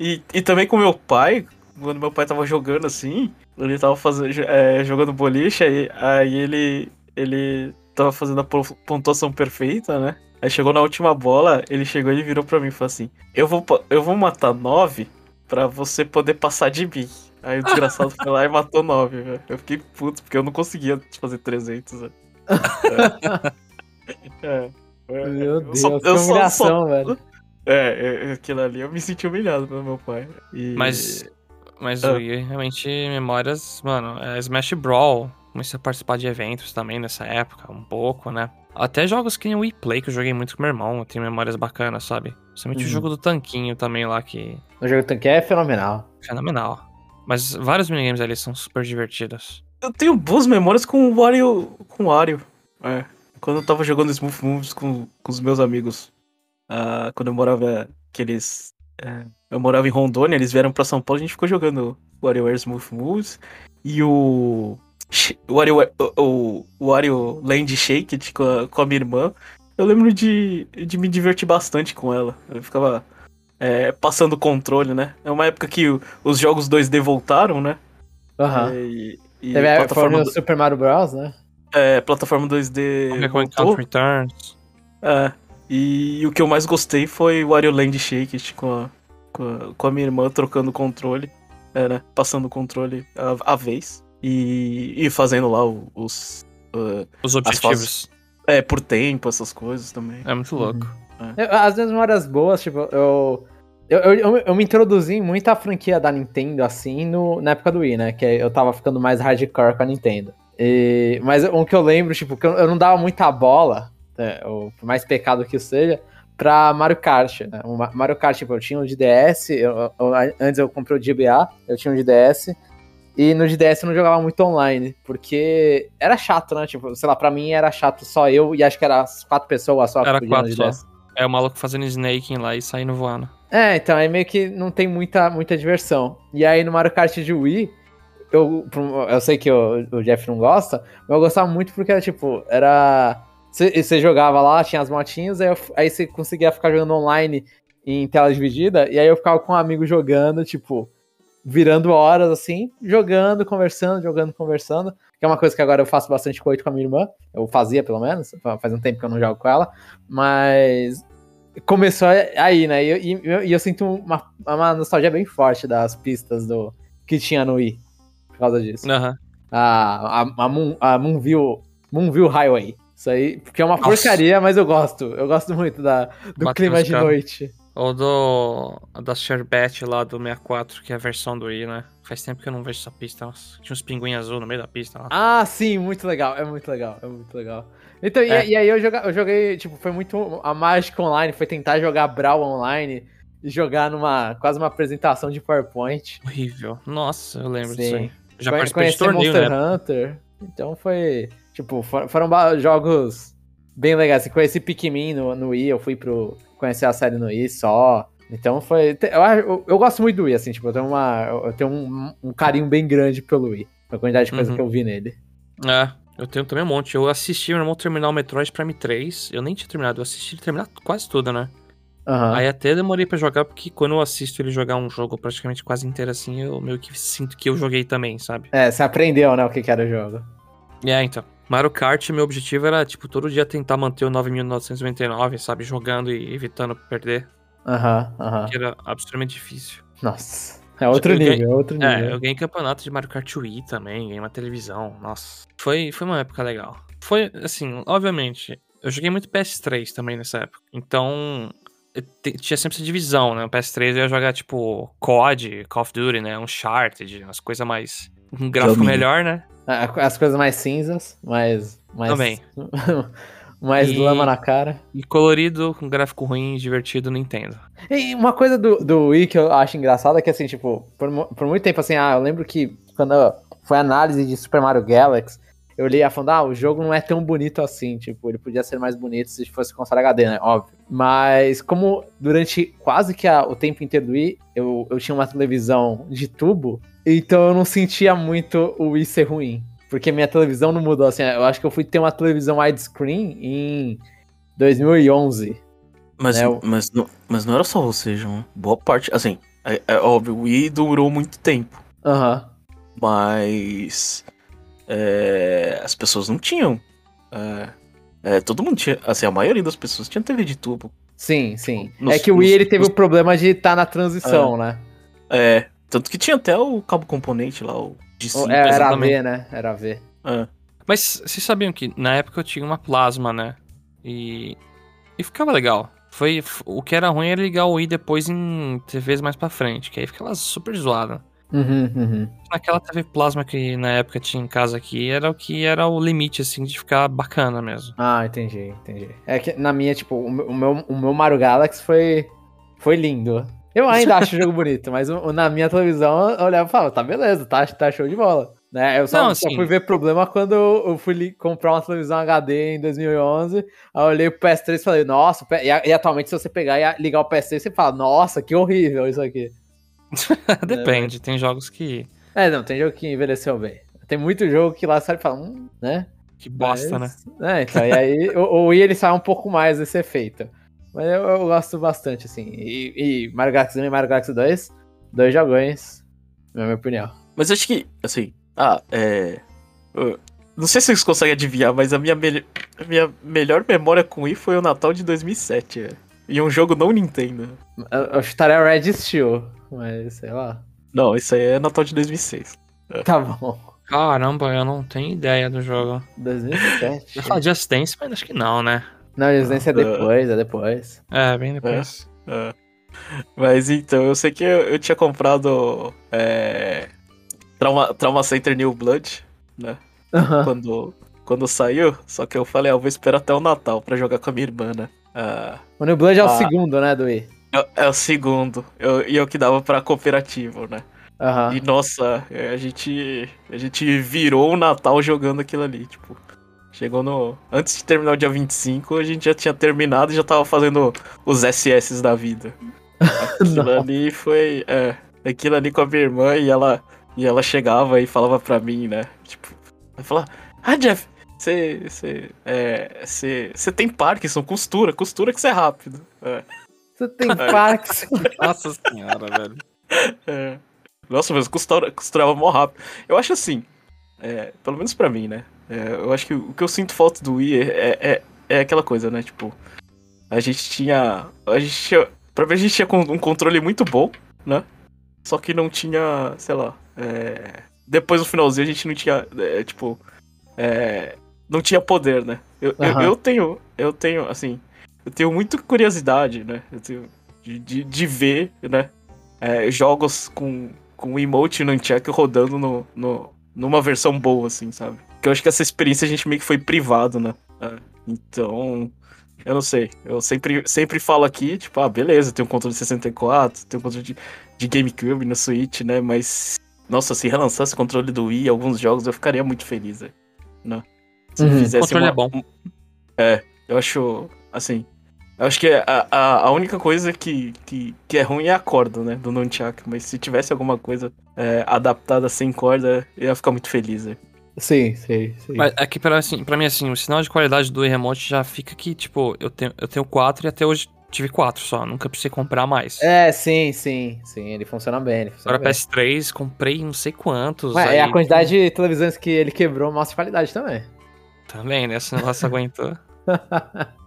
Speaker 3: E, e também com meu pai, quando meu pai tava jogando assim, ele tava fazendo, é, jogando boliche, aí, aí ele, ele tava fazendo a po- pontuação perfeita, né? Aí chegou na última bola, ele chegou e virou pra mim e falou assim: Eu vou, eu vou matar nove pra você poder passar de mim. Aí o desgraçado foi lá e matou nove, velho. Eu fiquei puto, porque eu não conseguia fazer 300, velho. É. É.
Speaker 2: Meu
Speaker 3: Eu
Speaker 2: Deus,
Speaker 3: só-
Speaker 2: que
Speaker 3: eu só-
Speaker 2: humilhação, velho.
Speaker 3: É, é, aquilo ali eu me senti humilhado pelo meu pai. E...
Speaker 1: Mas, mas
Speaker 3: Ah.
Speaker 1: o Wii, realmente, memórias, mano, é Smash Brawl. comecei a participar de eventos também nessa época, um pouco, né? Até jogos que nem o Wii Play, que eu joguei muito com meu irmão, eu tenho memórias bacanas, sabe? Principalmente
Speaker 2: Uhum.
Speaker 1: o jogo do tanquinho também lá, que
Speaker 2: O jogo tanque é fenomenal.
Speaker 1: fenomenal. Mas vários minigames ali são super divertidos.
Speaker 3: Eu tenho boas memórias com o Wario. Com o Wario. É. Quando eu tava jogando Smooth Moves com, com os meus amigos. ah, quando eu morava. Que eles. é, eu morava em Rondônia, eles vieram pra São Paulo, a gente ficou jogando WarioWare Smooth Moves. E o. WarioWare, o, o, Wario Land Shake com a, com a minha irmã. Eu lembro de, de me divertir bastante com ela. Eu ficava. é, passando o controle, né? É uma época que o- os jogos 2D voltaram, né?
Speaker 2: Aham.
Speaker 3: E, e
Speaker 2: Teve a
Speaker 3: plataforma,
Speaker 2: no Super Mario Bros, né?
Speaker 3: é, plataforma 2D
Speaker 1: Donkey Kong. Country Returns.
Speaker 3: É, e o que eu mais gostei foi o Wario Land Shake com a, com a, com a minha irmã trocando controle. É, né? Passando o controle a, a vez. E, e fazendo lá os. uh,
Speaker 1: Os objetivos.
Speaker 3: é, por tempo, essas coisas também.
Speaker 1: É muito louco.
Speaker 2: Eu- As minhas memórias boas, tipo, eu. Eu, eu, eu, eu me introduzi em muita franquia da Nintendo, assim, no, na época do Wii, né? Que eu tava ficando mais hardcore com a Nintendo. E, mas um que eu lembro, tipo, que eu, eu não dava muita bola, né, ou por mais pecado que seja, pra Mario Kart. Né? O Ma- Mario Kart, tipo, eu tinha um de DS, eu- eu- antes eu comprei o GBA, eu tinha um de DS, e no de DS eu não jogava muito online, porque era chato, né? Tipo, sei lá, pra mim era chato só eu e acho que era as quatro pessoas só
Speaker 1: Era
Speaker 2: que podiam no
Speaker 1: quatro
Speaker 2: de
Speaker 1: só.
Speaker 2: DS.
Speaker 1: É o maluco fazendo snaking lá e saindo voando.
Speaker 2: É, então, aí meio que não tem muita, muita diversão. E aí no Mario Kart de Wii, eu, eu sei que o, o Jeff não gosta, mas eu gostava muito porque era tipo, era. Você jogava lá, tinha as motinhas, aí, eu- aí você conseguia ficar jogando online em tela dividida, e aí eu ficava com um amigo jogando, tipo, virando horas assim, jogando, conversando, jogando, conversando. Que é uma coisa que agora eu faço bastante coito com a minha irmã. Eu fazia, pelo menos. Faz um tempo que eu não jogo com ela. Mas começou aí, né? E eu, e eu- sinto uma, uma nostalgia bem forte das pistas do que tinha no Wii. Por causa disso.
Speaker 1: Aham.
Speaker 2: A, a, a, Moon, a Moonview, Moonview Highway. Isso aí, porque é uma
Speaker 1: Nossa.
Speaker 2: porcaria, mas eu gosto. Eu gosto muito da, do clima de noite.
Speaker 1: Ou do. Da Sherbet lá do 64, que é a versão do Wii, né? Faz tempo que eu não vejo essa pista. Nossa, tinha uns pinguins azul no meio da pista lá.
Speaker 2: Ah, sim, muito legal. É muito legal, é muito legal. Então, e-
Speaker 1: É.
Speaker 2: e, aí eu, joga, eu joguei, tipo, foi muito. A mágica online foi tentar jogar Brawl online e jogar numa. quase uma apresentação de PowerPoint.
Speaker 1: Horrível. Nossa, eu lembro
Speaker 2: Sim.
Speaker 1: disso aí. Já participei de torneio,
Speaker 2: Monster
Speaker 1: né?
Speaker 2: Hunter. Então foi. Tipo, for- foram ba- jogos bem legais. Assim, conheci Pikmin no, no Wii, eu fui pro. conhecer a série no Wii só. Então foi. Eu, eu, eu gosto muito do Wii, assim, tipo, eu tenho, uma, eu tenho um, um carinho bem grande pelo Wii. A quantidade de coisa
Speaker 1: Uhum.
Speaker 2: que eu vi nele.
Speaker 1: É, eu tenho também um monte. Eu assisti meu irmão terminar o Metroid Prime 3. Eu nem tinha terminado, eu assisti ele terminar quase tudo, né?
Speaker 2: Aham.
Speaker 1: Aí até demorei pra jogar, porque quando eu assisto ele jogar um jogo praticamente quase inteiro assim, eu meio que sinto que eu joguei também, sabe?
Speaker 2: É, você aprendeu, né, o que, que era o jogo.
Speaker 1: É, então. Mario Kart, meu objetivo era, tipo, todo dia tentar manter o 9.999, sabe? Jogando e evitando perder,
Speaker 2: Aham, aham.
Speaker 1: que era absurdamente difícil.
Speaker 2: Nossa. É outro
Speaker 1: Eu ganhei-
Speaker 2: nível, é outro nível.
Speaker 1: É, eu ganhei campeonato de Mario Kart Wii também, ganhei uma televisão, nossa. Foi, foi uma época legal. Foi, assim, obviamente, eu joguei muito PS3 também nessa época. Então, te- tinha sempre essa divisão, né? O PS3 eu ia jogar, tipo, COD, Call of Duty, né? Uncharted, umas coisas mais... Um gráfico
Speaker 3: Domínio.
Speaker 1: melhor, né?
Speaker 2: As coisas mais cinzas, mais. mais
Speaker 1: Também.
Speaker 2: mais
Speaker 1: E-
Speaker 2: lama na cara.
Speaker 1: E colorido, com gráfico ruim, divertido, Nintendo.
Speaker 2: E uma coisa do, do Wii que eu acho engraçada é que, assim, tipo, por, por muito tempo, assim, ah, eu lembro que quando foi a análise de Super Mario Galaxy, eu li a fundo, ah, o jogo não é tão bonito assim, tipo, ele podia ser mais bonito se fosse console HD, né, óbvio. Mas como durante quase que a- o tempo inteiro do Wii, eu, eu tinha uma televisão de tubo, então eu não sentia muito o Wii ser ruim. Porque minha televisão não mudou, assim, eu acho que eu fui ter uma televisão widescreen em 2011.
Speaker 3: Mas,
Speaker 2: É, o-
Speaker 3: mas, não, mas não era só você, João. Boa parte. Assim, é, é óbvio, o Wii durou muito tempo.
Speaker 2: Aham.
Speaker 3: Mas. é, as pessoas não tinham. é, é, todo mundo tinha. Assim, a maioria das pessoas tinha TV de tubo.
Speaker 2: Sim, sim.
Speaker 3: Nos-
Speaker 2: é que o Wii
Speaker 3: nos-
Speaker 2: ele teve
Speaker 3: nos-
Speaker 2: o problema de estar na transição, né?
Speaker 3: É. Tanto que tinha até o cabo componente lá, o de
Speaker 2: é, era
Speaker 1: exatamente.
Speaker 2: V, né? Era V.
Speaker 3: É.
Speaker 1: Mas vocês sabiam que na época eu tinha uma plasma, né? E. E ficava legal. Foi, o que era ruim era ligar o Wii depois em TVs mais pra frente, que aí ficava super zoado.
Speaker 2: Uhum, uhum.
Speaker 1: Naquela TV Plasma que na época tinha em casa aqui, era o que era o limite, assim, de ficar bacana mesmo.
Speaker 2: Ah, entendi, entendi. É que na minha, tipo, o meu, o meu, o meu Mario Galaxy foi, foi lindo. Eu ainda acho o jogo bonito, mas o- o- na minha televisão eu olhava e falava, tá beleza, tá, tá show de bola. Né? Eu só,
Speaker 1: Não,
Speaker 2: só
Speaker 1: assim-
Speaker 2: fui ver problema quando eu fui comprar uma televisão HD em 2011. Aí eu olhei pro PS3 e falei, nossa, o e, e atualmente se você pegar e ligar o PS3, você fala, nossa, que horrível isso aqui.
Speaker 1: Depende, tem jogos que.
Speaker 2: É, não, tem jogo que envelheceu bem. Tem muito jogo que lá sai e fala, hum, né?
Speaker 1: Que bosta, né?
Speaker 2: Mas- É, então, e aí o, o Wii ele sai um pouco mais desse efeito. Mas eu, eu gosto bastante, assim. E, e Mario Galaxy 1 e Mario Galaxy 2, dois jogões, na minha opinião.
Speaker 3: Mas eu acho que, assim, ah, é. eu- Não sei se vocês conseguem adivinhar, mas a minha, mel- a minha melhor memória com Wii foi o Natal de 2007, velho. E um jogo não Nintendo.
Speaker 2: Eu, eu chutaria Red Steel, mas sei lá.
Speaker 3: Não, isso aí é Natal de 2006.
Speaker 2: Tá bom.
Speaker 1: Caramba, eu não tenho ideia do jogo.
Speaker 2: 2007.
Speaker 1: Eu falo Just Dance, mas acho que não, né?
Speaker 2: Não, Residência é depois, é depois.
Speaker 1: É, bem depois.
Speaker 3: É. Mas então, eu sei que eu, eu tinha comprado é, Trauma, Trauma Center New Blood, né? Quando, quando saiu. Só que eu falei, ah, eu vou esperar até o Natal pra jogar com a minha irmã, né? Ah,
Speaker 2: O New Blood é o
Speaker 3: Ah.
Speaker 2: segundo, né, do
Speaker 3: é, é o segundo. Eu, e eu que dava pra cooperativo, né?
Speaker 2: Aham.
Speaker 3: E nossa, é, a gente. A gente virou o Natal jogando aquilo ali, tipo. Chegou no. Antes de terminar o dia 25, a gente já tinha terminado e já tava fazendo os SS da vida. Aquilo
Speaker 2: Não.
Speaker 3: ali foi. É. Aquilo ali com a minha irmã e ela. E ela chegava e falava pra mim, né? Tipo. Ela falava, ah, Jeff, você. Você. É. Você. Você tem Parkinson, costura, costura que você é rápido. É.
Speaker 2: Você tem Parkinson.
Speaker 1: Nossa senhora, velho.
Speaker 3: É. Nossa, mas costura, costurava mó rápido. Eu acho assim, é, pelo menos pra mim, né? É, eu acho que o que eu sinto falta do Wii é, é, é aquela coisa, né? Tipo, a gente tinha. A gente tinha. Pra mim a gente tinha um controle muito bom, né? Só que não tinha, sei lá. é, depois no finalzinho a gente não tinha. é, tipo. é, não tinha poder, né? Eu, eu,
Speaker 2: Aham.
Speaker 3: eu tenho. Eu tenho, assim. Eu tenho muita curiosidade, né? Eu tenho de, de, de ver, né? é, jogos com, com emote nunchuck rodando no, no, numa versão boa, assim, sabe? Porque eu acho que essa experiência a gente meio que foi privado, né? É, então, eu não sei. Eu sempre, sempre falo aqui, tipo, ah, beleza, tem um controle de 64, tem um controle de, de GameCube no Switch, né? Mas, nossa, se relançasse o controle do Wii, alguns jogos, eu ficaria muito feliz. Né? Se
Speaker 2: Uhum.
Speaker 3: fizesse
Speaker 1: Controle
Speaker 3: uma-
Speaker 1: é bom.
Speaker 3: É, eu acho, assim, eu acho que a, a, a única coisa que, que, que é ruim é a corda, né, do Nunchuck. Mas se tivesse alguma coisa é, adaptada sem corda, eu ia ficar muito feliz, né?
Speaker 2: Sim, sim, sim.
Speaker 1: Mas é que pra, assim, pra mim, assim, o sinal de qualidade do Remote já fica que, tipo, eu tenho, eu tenho quatro e até hoje tive quatro só. Nunca precisei comprar mais.
Speaker 2: É, sim, sim, sim. Ele funciona bem. Ele funciona
Speaker 1: Agora
Speaker 2: bem.
Speaker 1: PS3, comprei não sei quantos.
Speaker 2: Ué,
Speaker 1: aí-
Speaker 2: é a quantidade de televisões que ele quebrou mostra qualidade também.
Speaker 1: Também, né? Esse negócio aguentou.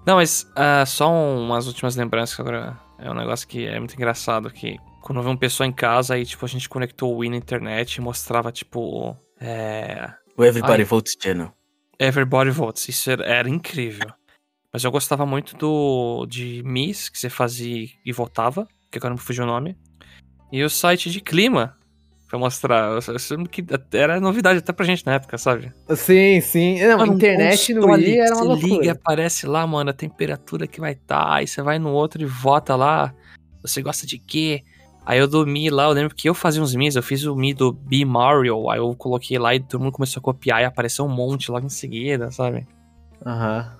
Speaker 1: Não, mas ah, só um- umas últimas lembranças que agora é um negócio que é muito engraçado, que quando vi uma pessoa em casa, aí, tipo, a gente conectou o Wii na internet e mostrava, tipo, é...
Speaker 3: O Everybody
Speaker 1: Ai.
Speaker 3: Votes Channel.
Speaker 1: Everybody Votes. Isso era, era incrível. Mas eu gostava muito do de Miss, que você fazia e votava, que agora me fugiu o nome. E o site de clima, pra mostrar. Eu- eu lembro que era novidade até pra gente na época, sabe?
Speaker 2: Sim, sim. Não,
Speaker 1: Mano, um
Speaker 2: internet no
Speaker 1: console
Speaker 2: Wii
Speaker 1: que
Speaker 2: era uma
Speaker 1: você
Speaker 2: loucura.
Speaker 1: liga e aparece lá, mano, a temperatura que vai estar. aí você vai no outro e vota lá. Você gosta de quê? Aí eu do Mi lá, eu lembro que eu fazia uns Mis, eu fiz o Mi do B Mario, aí eu coloquei lá e todo mundo começou a copiar e apareceu um monte logo em seguida, sabe?
Speaker 2: Aham.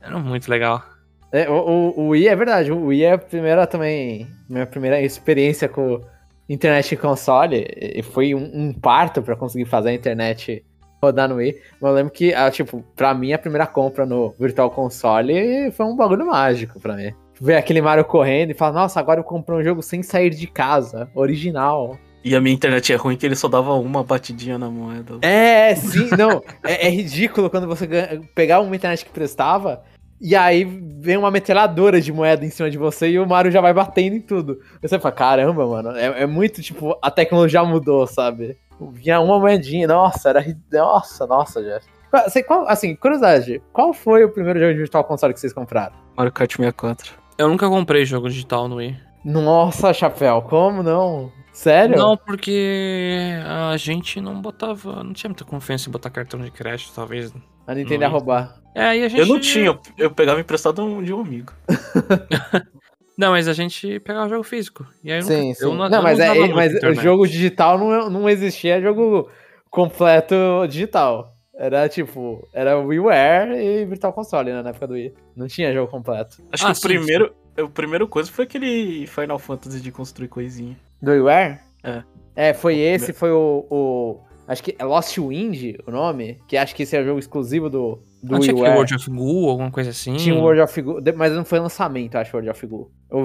Speaker 1: Era muito legal.
Speaker 2: É, o, o, o Wii é verdade, o Wii é a primeira também, minha primeira experiência com internet e console, e foi um, um parto pra conseguir fazer a internet rodar no Wii, mas eu lembro que, ah, tipo, pra mim a primeira compra no Virtual Console foi um bagulho mágico pra mim. Ver aquele Mario correndo e falar, nossa, agora eu comprei um jogo sem sair de casa, original.
Speaker 3: E a minha internet é ruim que ele só dava uma batidinha na moeda.
Speaker 2: É, sim, não. É, é ridículo quando você ganha- pegar uma internet que prestava e aí vem uma metralhadora de moeda em cima de você e o Mario já vai batendo em tudo. Você fala, caramba, mano, é, é muito tipo, a tecnologia mudou, sabe? Vinha uma moedinha, nossa, era. Nossa, nossa, Jeff. Você, qual, assim, curiosidade, qual foi o primeiro jogo de Virtual Console que vocês compraram?
Speaker 3: Mario Kart 64.
Speaker 1: Eu nunca comprei jogo digital no Wii.
Speaker 2: Nossa, chapéu, como não? Sério?
Speaker 1: Não, porque a gente não botava. Não tinha muita confiança em botar cartão de crédito, talvez.
Speaker 2: A Nintendo ia
Speaker 1: Não.
Speaker 2: roubar.
Speaker 1: É, aí a gente.
Speaker 3: Eu não tinha, eu- pegava emprestado de um amigo.
Speaker 1: Não, mas a gente pegava jogo físico. E aí eu
Speaker 2: Sim,
Speaker 1: nunca,
Speaker 2: sim.
Speaker 1: eu
Speaker 2: Não,
Speaker 1: eu
Speaker 2: mas, é,
Speaker 1: usava muito
Speaker 2: mas o jogo digital não, não existia jogo completo digital. Era tipo, era WiiWare e Virtual Console né, na época do Wii. Não tinha jogo completo.
Speaker 3: Acho
Speaker 1: Ah,
Speaker 3: que
Speaker 1: sim,
Speaker 3: o primeiro, o primeiro coisa foi aquele Final Fantasy de construir coisinha.
Speaker 2: Do WiiWare?
Speaker 3: É.
Speaker 2: É, foi esse, foi o, o- Acho que é Lost Wind o nome, que acho que esse é o jogo exclusivo do, do
Speaker 1: Não tinha
Speaker 2: WiiWare.
Speaker 1: World of Goo, alguma coisa assim?
Speaker 2: Tinha o World of Goo, mas não foi lançamento, acho, World of Goo. O,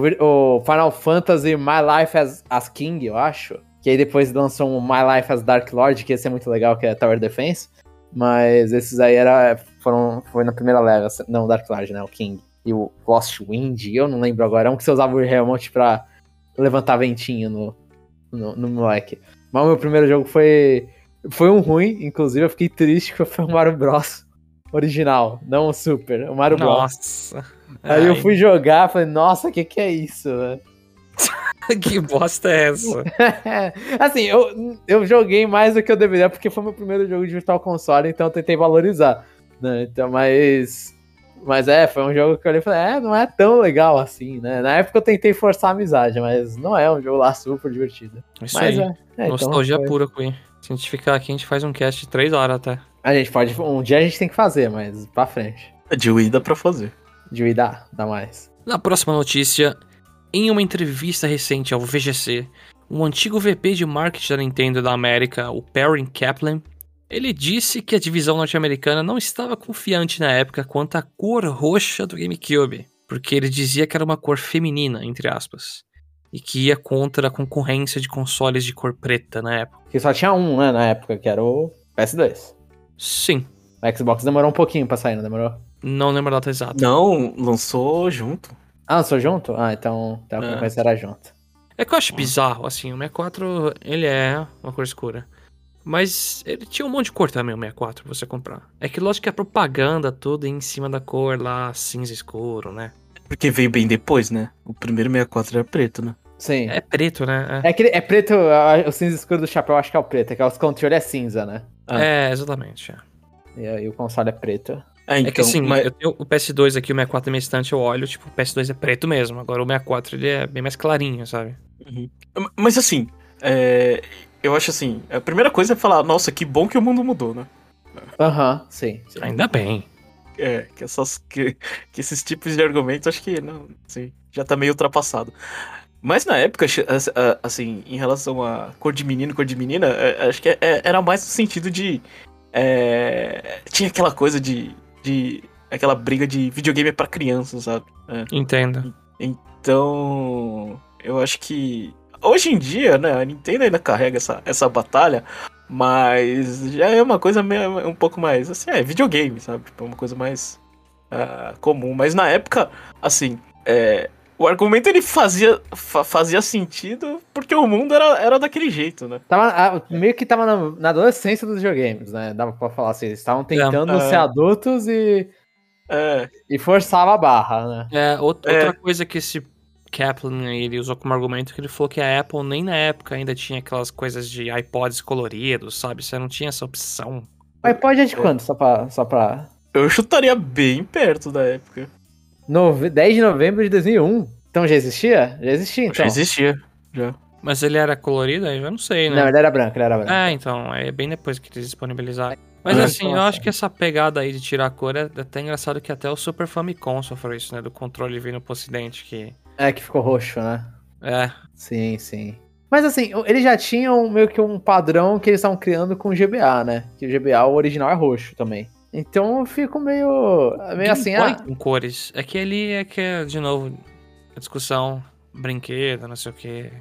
Speaker 2: o Final Fantasy My Life as, as King, eu acho. Que aí depois lançou um My Life as Dark Lord, que esse é muito legal, que é Tower Defense. Mas esses aí era, foram, foi na primeira leva. Não, Dark Lord, né? O King. E o Lost Wind, eu não lembro agora. É um que você usava o remote pra levantar ventinho no, no, no moleque. Mas o meu primeiro jogo foi. Foi um ruim, inclusive eu fiquei triste que foi o Mario Bros. Original, não o Super, o Mario Bros.
Speaker 1: Nossa.
Speaker 2: Aí eu
Speaker 1: Ai,
Speaker 2: fui jogar, falei, nossa, o que que é isso, velho?
Speaker 1: que bosta é essa?
Speaker 2: assim, eu, eu joguei mais do que eu deveria, porque foi meu primeiro jogo de Virtual Console, então eu tentei valorizar, né? Então, mas... Mas é, foi um jogo que eu olhei e falei, é, não é tão legal assim, né? Na época eu tentei forçar a amizade, mas não é um jogo lá super divertido.
Speaker 1: Isso
Speaker 2: mas
Speaker 1: aí.
Speaker 2: é, é, então
Speaker 1: Nostalgia
Speaker 2: foi-
Speaker 1: pura, Queen. Se a gente ficar aqui, a gente faz um cast de 3 horas até.
Speaker 2: A gente pode, um dia a gente tem que fazer, mas pra frente.
Speaker 3: De Wii dá pra fazer.
Speaker 2: De Wii dá, dá mais.
Speaker 1: Na próxima notícia, em uma entrevista recente ao VGC, um antigo VP de marketing da Nintendo da América, o Perrin Kaplan, ele disse que a divisão norte-americana não estava confiante na época quanto à cor roxa do GameCube, porque ele dizia que era uma cor feminina, entre aspas, e que ia contra a concorrência de consoles de cor preta na época.
Speaker 2: Porque só tinha um, né, na época, que era o PS2.
Speaker 1: Sim,
Speaker 2: O Xbox demorou um pouquinho pra sair, não demorou?
Speaker 1: não lembro a data exata.
Speaker 3: Não, lançou junto.
Speaker 2: Ah, lançou junto? Ah, então, então a
Speaker 1: É.
Speaker 2: era junto.
Speaker 1: É que eu acho bizarro, assim, o 64, ele é uma cor escura. Mas ele tinha um monte de cor também, o 64, pra você comprar. É que lógico que a propaganda toda em cima da cor lá, cinza escuro, né?
Speaker 3: Porque veio bem depois, né? O primeiro 64 era preto, né?
Speaker 2: Sim.
Speaker 1: É preto, né?
Speaker 2: É, aquele, é preto, a- o cinza escuro do chapéu, acho que é o preto, é que os controle é cinza, né?
Speaker 3: Ah.
Speaker 1: É, exatamente. é.
Speaker 2: E aí o console é preto.
Speaker 3: É, então,
Speaker 1: é que assim,
Speaker 3: mas-
Speaker 1: eu tenho o PS2 aqui, o 64 na minha estante, eu olho, tipo, o PS2 é preto mesmo. Agora o 64 ele é bem mais clarinho, sabe?
Speaker 3: Uhum. Mas assim, é, eu acho assim, a primeira coisa é falar, nossa, que bom que o mundo mudou, né?
Speaker 2: Aham, sim, sim.
Speaker 1: Ainda bem.
Speaker 3: É, que, essas, que, que esses tipos de argumentos, acho que não, assim, já tá meio ultrapassado. Mas na época, assim, em relação a cor de menino, cor de menina, é, acho que é- era mais no sentido de. é, tinha aquela coisa de, de. aquela briga de videogame pra criança, sabe?
Speaker 1: Entendo.
Speaker 3: Então, eu acho que hoje em dia, né, a Nintendo ainda carrega essa, essa batalha, mas já é uma coisa meio, um pouco mais, assim, é videogame, sabe? Tipo, uma coisa mais ah, comum. Mas na época, assim, é, o argumento ele fazia, fa- fazia sentido porque o mundo era, era daquele jeito, né?
Speaker 2: Tava, meio que tava na, na adolescência dos videogames, né? Dava pra falar assim, eles estavam tentando
Speaker 3: É.
Speaker 2: ser adultos e,
Speaker 3: É,
Speaker 2: e forçava a barra, né?
Speaker 1: É, out-
Speaker 3: É.
Speaker 1: outra coisa que esse Kaplan aí, ele usou como argumento que ele falou que a Apple nem na época ainda tinha aquelas coisas de iPods coloridos, sabe? Você não tinha essa opção.
Speaker 2: O iPod é de quanto? Só pra. Só pra...
Speaker 3: eu chutaria bem perto da época.
Speaker 2: Nove- 10 de novembro de 2001. Então já existia? Já existia, então.
Speaker 3: Já existia, já.
Speaker 1: Mas ele era colorido, aí eu já não sei, né?
Speaker 2: Não, ele era branco, ele era branco.
Speaker 1: É, então, é bem depois que eles disponibilizaram. Mas
Speaker 2: Ah,
Speaker 1: assim, eu
Speaker 2: nossa.
Speaker 1: acho que essa pegada aí de tirar a cor é até engraçado que até o Super Famicom sofreu isso, né? Do controle vindo pro ocidente, que...
Speaker 2: É que ficou roxo, né?
Speaker 1: É,
Speaker 2: Sim, sim. Mas assim, eles já tinham meio que um padrão que eles estavam criando com o GBA, né? Que o GBA, o original, é roxo também. Então eu fico meio. meio assim, ah.
Speaker 1: com cores. É que ali é que é, de novo, a discussão, brinquedo, não sei o quê.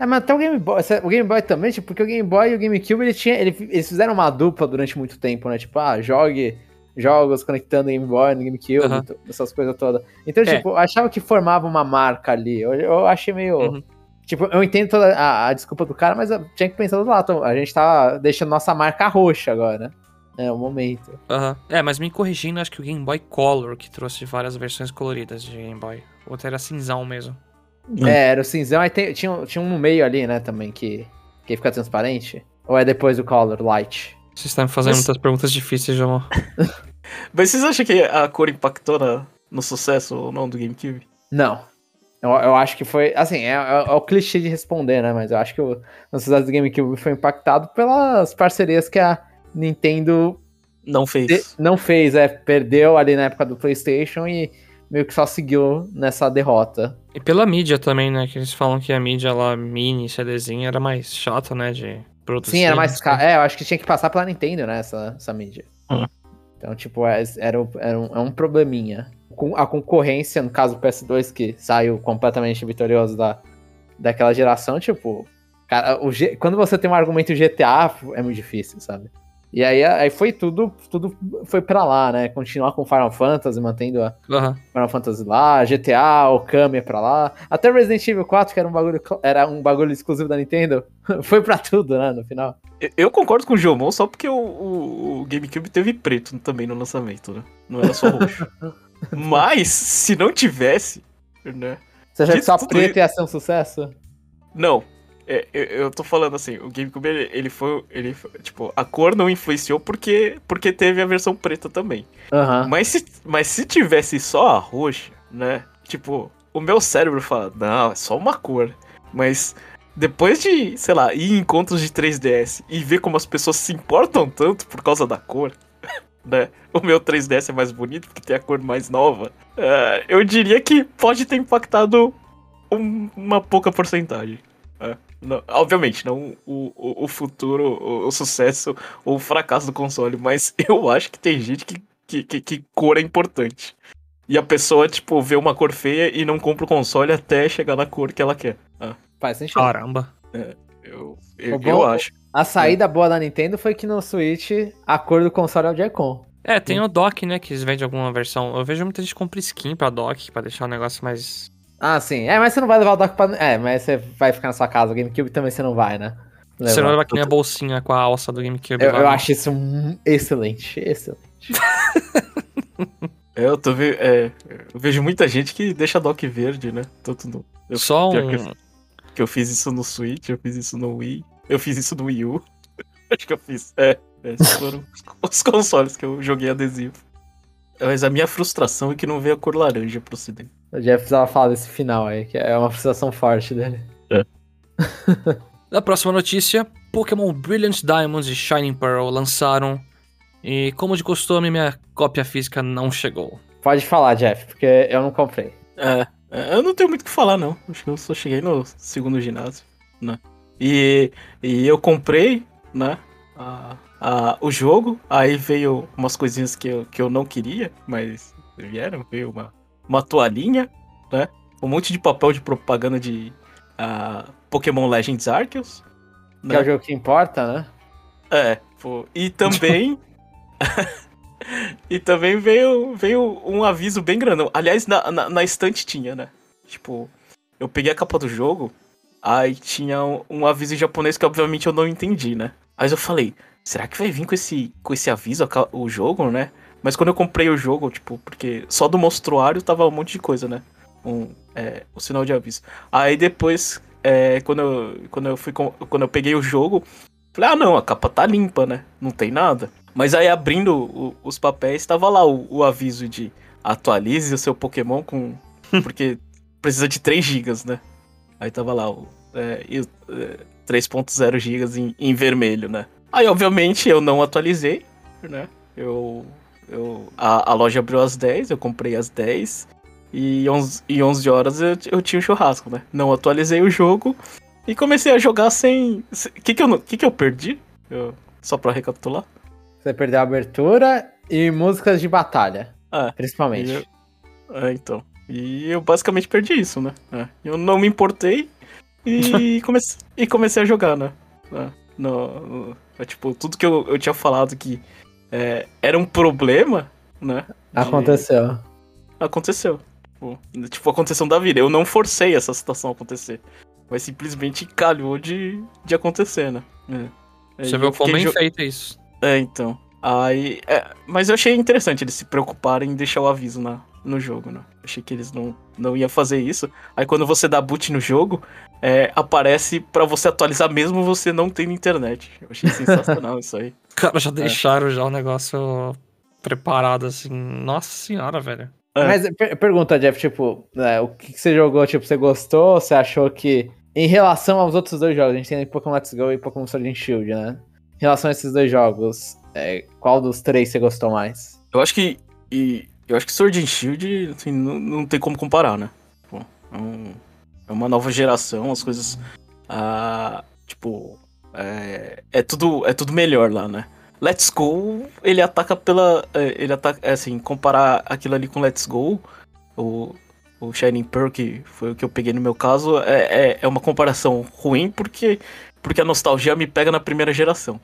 Speaker 2: É, mas até o Game Boy. O Game Boy também, tipo, porque o Game Boy e o GameCube ele tinha, ele- eles fizeram uma dupla durante muito tempo, né? Tipo, ah, jogue jogos conectando Game Boy no GameCube, to- essas coisas todas. Então,
Speaker 1: É.
Speaker 2: tipo, eu achava que formava uma marca ali. Eu, eu achei meio.
Speaker 1: Uhum.
Speaker 2: Tipo, eu entendo toda a, a desculpa do cara, mas eu tinha que pensar do lado. A gente tá deixando nossa marca roxa agora. É o momento.
Speaker 1: Aham. É, mas me corrigindo, acho que o Game Boy Color que trouxe várias versões coloridas de Game Boy. O outro era cinzão mesmo.
Speaker 2: É, era o cinzão, aí tem- tinha, tinha um no meio ali, né, também, que, que fica transparente. Ou é depois do color light?
Speaker 1: Vocês estão me fazendo
Speaker 3: Mas-
Speaker 1: muitas perguntas difíceis, João.
Speaker 3: Mas vocês acham que a cor impactou na- no sucesso ou não do GameCube?
Speaker 2: Não. Eu, eu acho que foi. Assim, é, é- é o clichê de responder, né? Mas eu acho que o, o sucesso do GameCube foi impactado pelas parcerias que a Nintendo
Speaker 3: Não fez.
Speaker 2: de- não fez, é. Perdeu ali na época do PlayStation e meio que só seguiu nessa derrota.
Speaker 1: E pela mídia também, né? Que eles falam que a mídia lá, mini, CDzinha, era mais chata, né? De produzir.
Speaker 2: Sim, era mais caro. É, eu acho que tinha que passar pela Nintendo, né? Essa, essa mídia.
Speaker 3: Hum.
Speaker 2: Então, tipo, é- era, era um, é um probleminha. Com a concorrência, no caso do PS2, que saiu completamente vitorioso da, daquela geração, tipo, cara, o G- quando você tem um argumento GTA, é muito difícil, sabe? E aí, aí foi tudo, tudo foi pra lá, né? Continuar com Final Fantasy, mantendo a
Speaker 1: Aham.
Speaker 2: Final Fantasy lá, GTA, Okami pra lá. Até Resident Evil 4, que era um bagulho, era um bagulho exclusivo da Nintendo, foi pra tudo, né, no final.
Speaker 3: Eu- concordo com o Jomon só porque o, o- o GameCube teve preto também no lançamento, né? Não era só roxo. Mas, se não tivesse, né?
Speaker 2: Você acha que só preto ia ser um sucesso?
Speaker 3: Não. É, eu, eu tô falando assim, o GameCube, ele, ele foi. Ele, foi- tipo, a cor não influenciou porque, porque teve a versão preta também.
Speaker 2: Aham.
Speaker 3: Mas se, mas se tivesse só a roxa, né? Tipo, o meu cérebro fala, não, é só uma cor. Mas depois de, sei lá, ir em encontros de 3DS e ver como as pessoas se importam tanto por causa da cor, né? O meu 3DS é mais bonito porque tem a cor mais nova. é, eu diria que pode ter impactado um- uma pouca porcentagem. É. Não- obviamente, não o, o, o futuro, o, o sucesso ou o fracasso do console, mas eu acho que tem gente que que, que, que cor é importante. E a pessoa, tipo, vê uma cor feia e não compra o console até chegar na cor que ela quer. Ah,
Speaker 2: Faz sentido.
Speaker 1: Caramba.
Speaker 3: eu, eu,
Speaker 2: O bom-
Speaker 3: eu acho.
Speaker 2: A saída boa da Nintendo foi que no Switch a cor do console é o Joy-Con.
Speaker 1: É, tem o dock, né? Que eles vendem alguma versão. Eu vejo muita gente compra skin pra dock, pra deixar o negócio mais.
Speaker 2: Ah, sim. É, mas você não vai levar o dock pra. É, mas você vai ficar na sua casa. O GameCube também você não vai, né?
Speaker 1: Você não
Speaker 2: Levar.
Speaker 1: leva que nem a bolsinha com a alça do GameCube.
Speaker 2: Eu,
Speaker 1: lá,
Speaker 2: eu
Speaker 1: né?
Speaker 2: acho isso um- excelente. Excelente.
Speaker 3: É, eu tô ve é, eu vejo muita gente que deixa dock verde, né? Tanto no, eu,
Speaker 1: Só um.
Speaker 3: que eu, que eu fiz isso no Switch, eu fiz isso no Wii, eu fiz isso no Wii U. acho que eu fiz. É, esses foram os consoles que eu joguei adesivo. Mas a minha frustração é que não veio a cor laranja pro ocidente.
Speaker 2: O Jeff precisava falar desse final aí, que é uma frustração forte dele.
Speaker 1: Na próxima notícia, Pokémon Brilliant Diamond e Shining Pearl lançaram. E como de costume, minha cópia física não chegou.
Speaker 2: Pode falar, Jeff, porque eu não comprei.
Speaker 3: É, é, eu não tenho muito o que falar, não. Acho que eu só cheguei no segundo ginásio, né? E, e eu comprei, né? a- a- o jogo, aí veio umas coisinhas que eu, que eu não queria, mas vieram. Veio uma, uma toalhinha, né? Um monte de papel de propaganda de ah, Pokémon Legends Arceus.
Speaker 2: Que é o jogo que importa, né?
Speaker 3: É, pô. E também. e também veio, veio um aviso bem grandão. Aliás, na, na, na estante tinha, né? Tipo, eu peguei a capa do jogo, aí tinha um, um aviso em japonês que obviamente eu não entendi, né? Aí eu falei, será que vai vir com esse, com esse aviso o jogo, né? Mas quando eu comprei o jogo, tipo, porque só do monstruário tava um monte de coisa, né? Um, é, o sinal de aviso. Aí depois, é, quando, eu, quando, eu fui, com- quando eu peguei o jogo, Falei, ah não, a capa tá limpa, né? Não tem nada. Mas aí abrindo o- os papéis, tava lá o, o aviso de atualize o seu Pokémon com. Porque precisa de 3 GB, né? Aí tava lá o. É, e o, é, 3.0 GB em, em vermelho, né? Aí, obviamente, eu não atualizei, né? Eu. Eu a, a loja abriu às 10, eu comprei às 10. E 11, e 11 horas eu, eu tinha o churrasco, né? Não atualizei o jogo. E comecei a jogar sem. O que, que, eu, que, que eu perdi? Eu- só pra recapitular.
Speaker 2: Você perdeu a abertura e músicas de batalha,
Speaker 3: Ah,
Speaker 2: principalmente.
Speaker 3: Eu- É, então. E eu basicamente perdi isso, né? É. Eu não me importei e, comecei, e comecei a jogar, né? É, no, no- é, tipo, tudo que eu, eu tinha falado que é, era um problema, né? de-
Speaker 2: Aconteceu.
Speaker 3: Aconteceu. Tipo, aconteceu da vida. Eu não forcei essa situação a acontecer. Mas simplesmente calhou de, de acontecer, né? É.
Speaker 1: Você
Speaker 3: Aí
Speaker 1: viu
Speaker 3: eu
Speaker 1: que foi
Speaker 3: fiquei
Speaker 1: bem
Speaker 3: jo-
Speaker 1: feito isso.
Speaker 3: é, então. Aí. é, mas eu achei interessante eles se preocuparem em deixar o aviso na, no jogo, né? Achei que eles não, não iam fazer isso. Aí quando você dá boot no jogo, é, aparece para você atualizar mesmo você não tendo internet. Eu achei sensacional isso aí.
Speaker 1: Cara, já deixaram já o negócio preparado assim. Nossa senhora, velho.
Speaker 3: É.
Speaker 2: Mas per- pergunta, Jeff, tipo, né, o que, que você jogou? Tipo, você gostou? Você achou que. Em relação aos outros dois jogos, a gente tem Pokémon Let's Go e Pokémon Sword and Shield, né? Em relação a esses dois jogos, é, qual dos três você gostou mais?
Speaker 3: Eu acho que. E, eu acho que Sword and Shield, assim, não, não tem como comparar, né? Pô, é, um- é uma nova geração, as coisas. Ah, tipo. É, é tudo, é tudo melhor lá, né? Let's Go, ele ataca pela. é, Ele ataca. é, Assim, comparar aquilo ali com Let's Go, o, o Shining Pearl, que foi o que eu peguei no meu caso, é, é, é uma comparação ruim porque, porque a nostalgia me pega na primeira geração.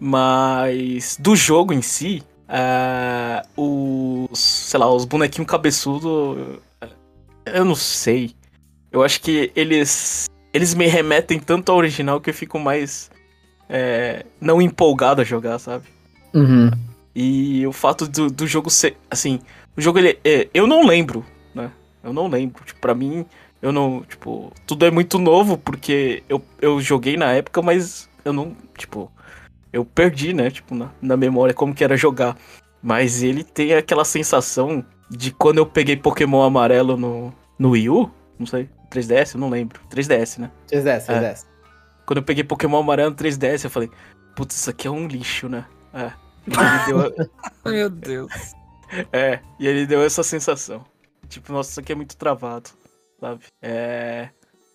Speaker 3: Mas do jogo em si, é, os. sei lá, os bonequinhos cabeçudo. é, Eu não sei. Eu acho que eles. Eles me remetem tanto ao original que eu fico mais. é, não empolgado a jogar, sabe?
Speaker 2: Uhum.
Speaker 3: E o fato do, do jogo ser. Assim, o jogo ele. é, eu não lembro, né? Eu não lembro. Tipo, pra mim, eu não. Tipo, tudo é muito novo porque eu, eu joguei na época, mas eu não. Tipo, eu perdi, né? Tipo, na, na memória como que era jogar. Mas ele tem aquela sensação de quando eu peguei Pokémon amarelo no, no Wii U, não sei, 3DS, eu não lembro. 3DS, né?
Speaker 2: 3DS, 3DS.
Speaker 3: Quando eu peguei Pokémon amarelo no 3DS, eu falei, putz, isso aqui é um lixo, né? É. Ele deu,
Speaker 1: Meu Deus.
Speaker 3: É, e ele deu essa sensação. Tipo, nossa, isso aqui é muito travado, sabe? É.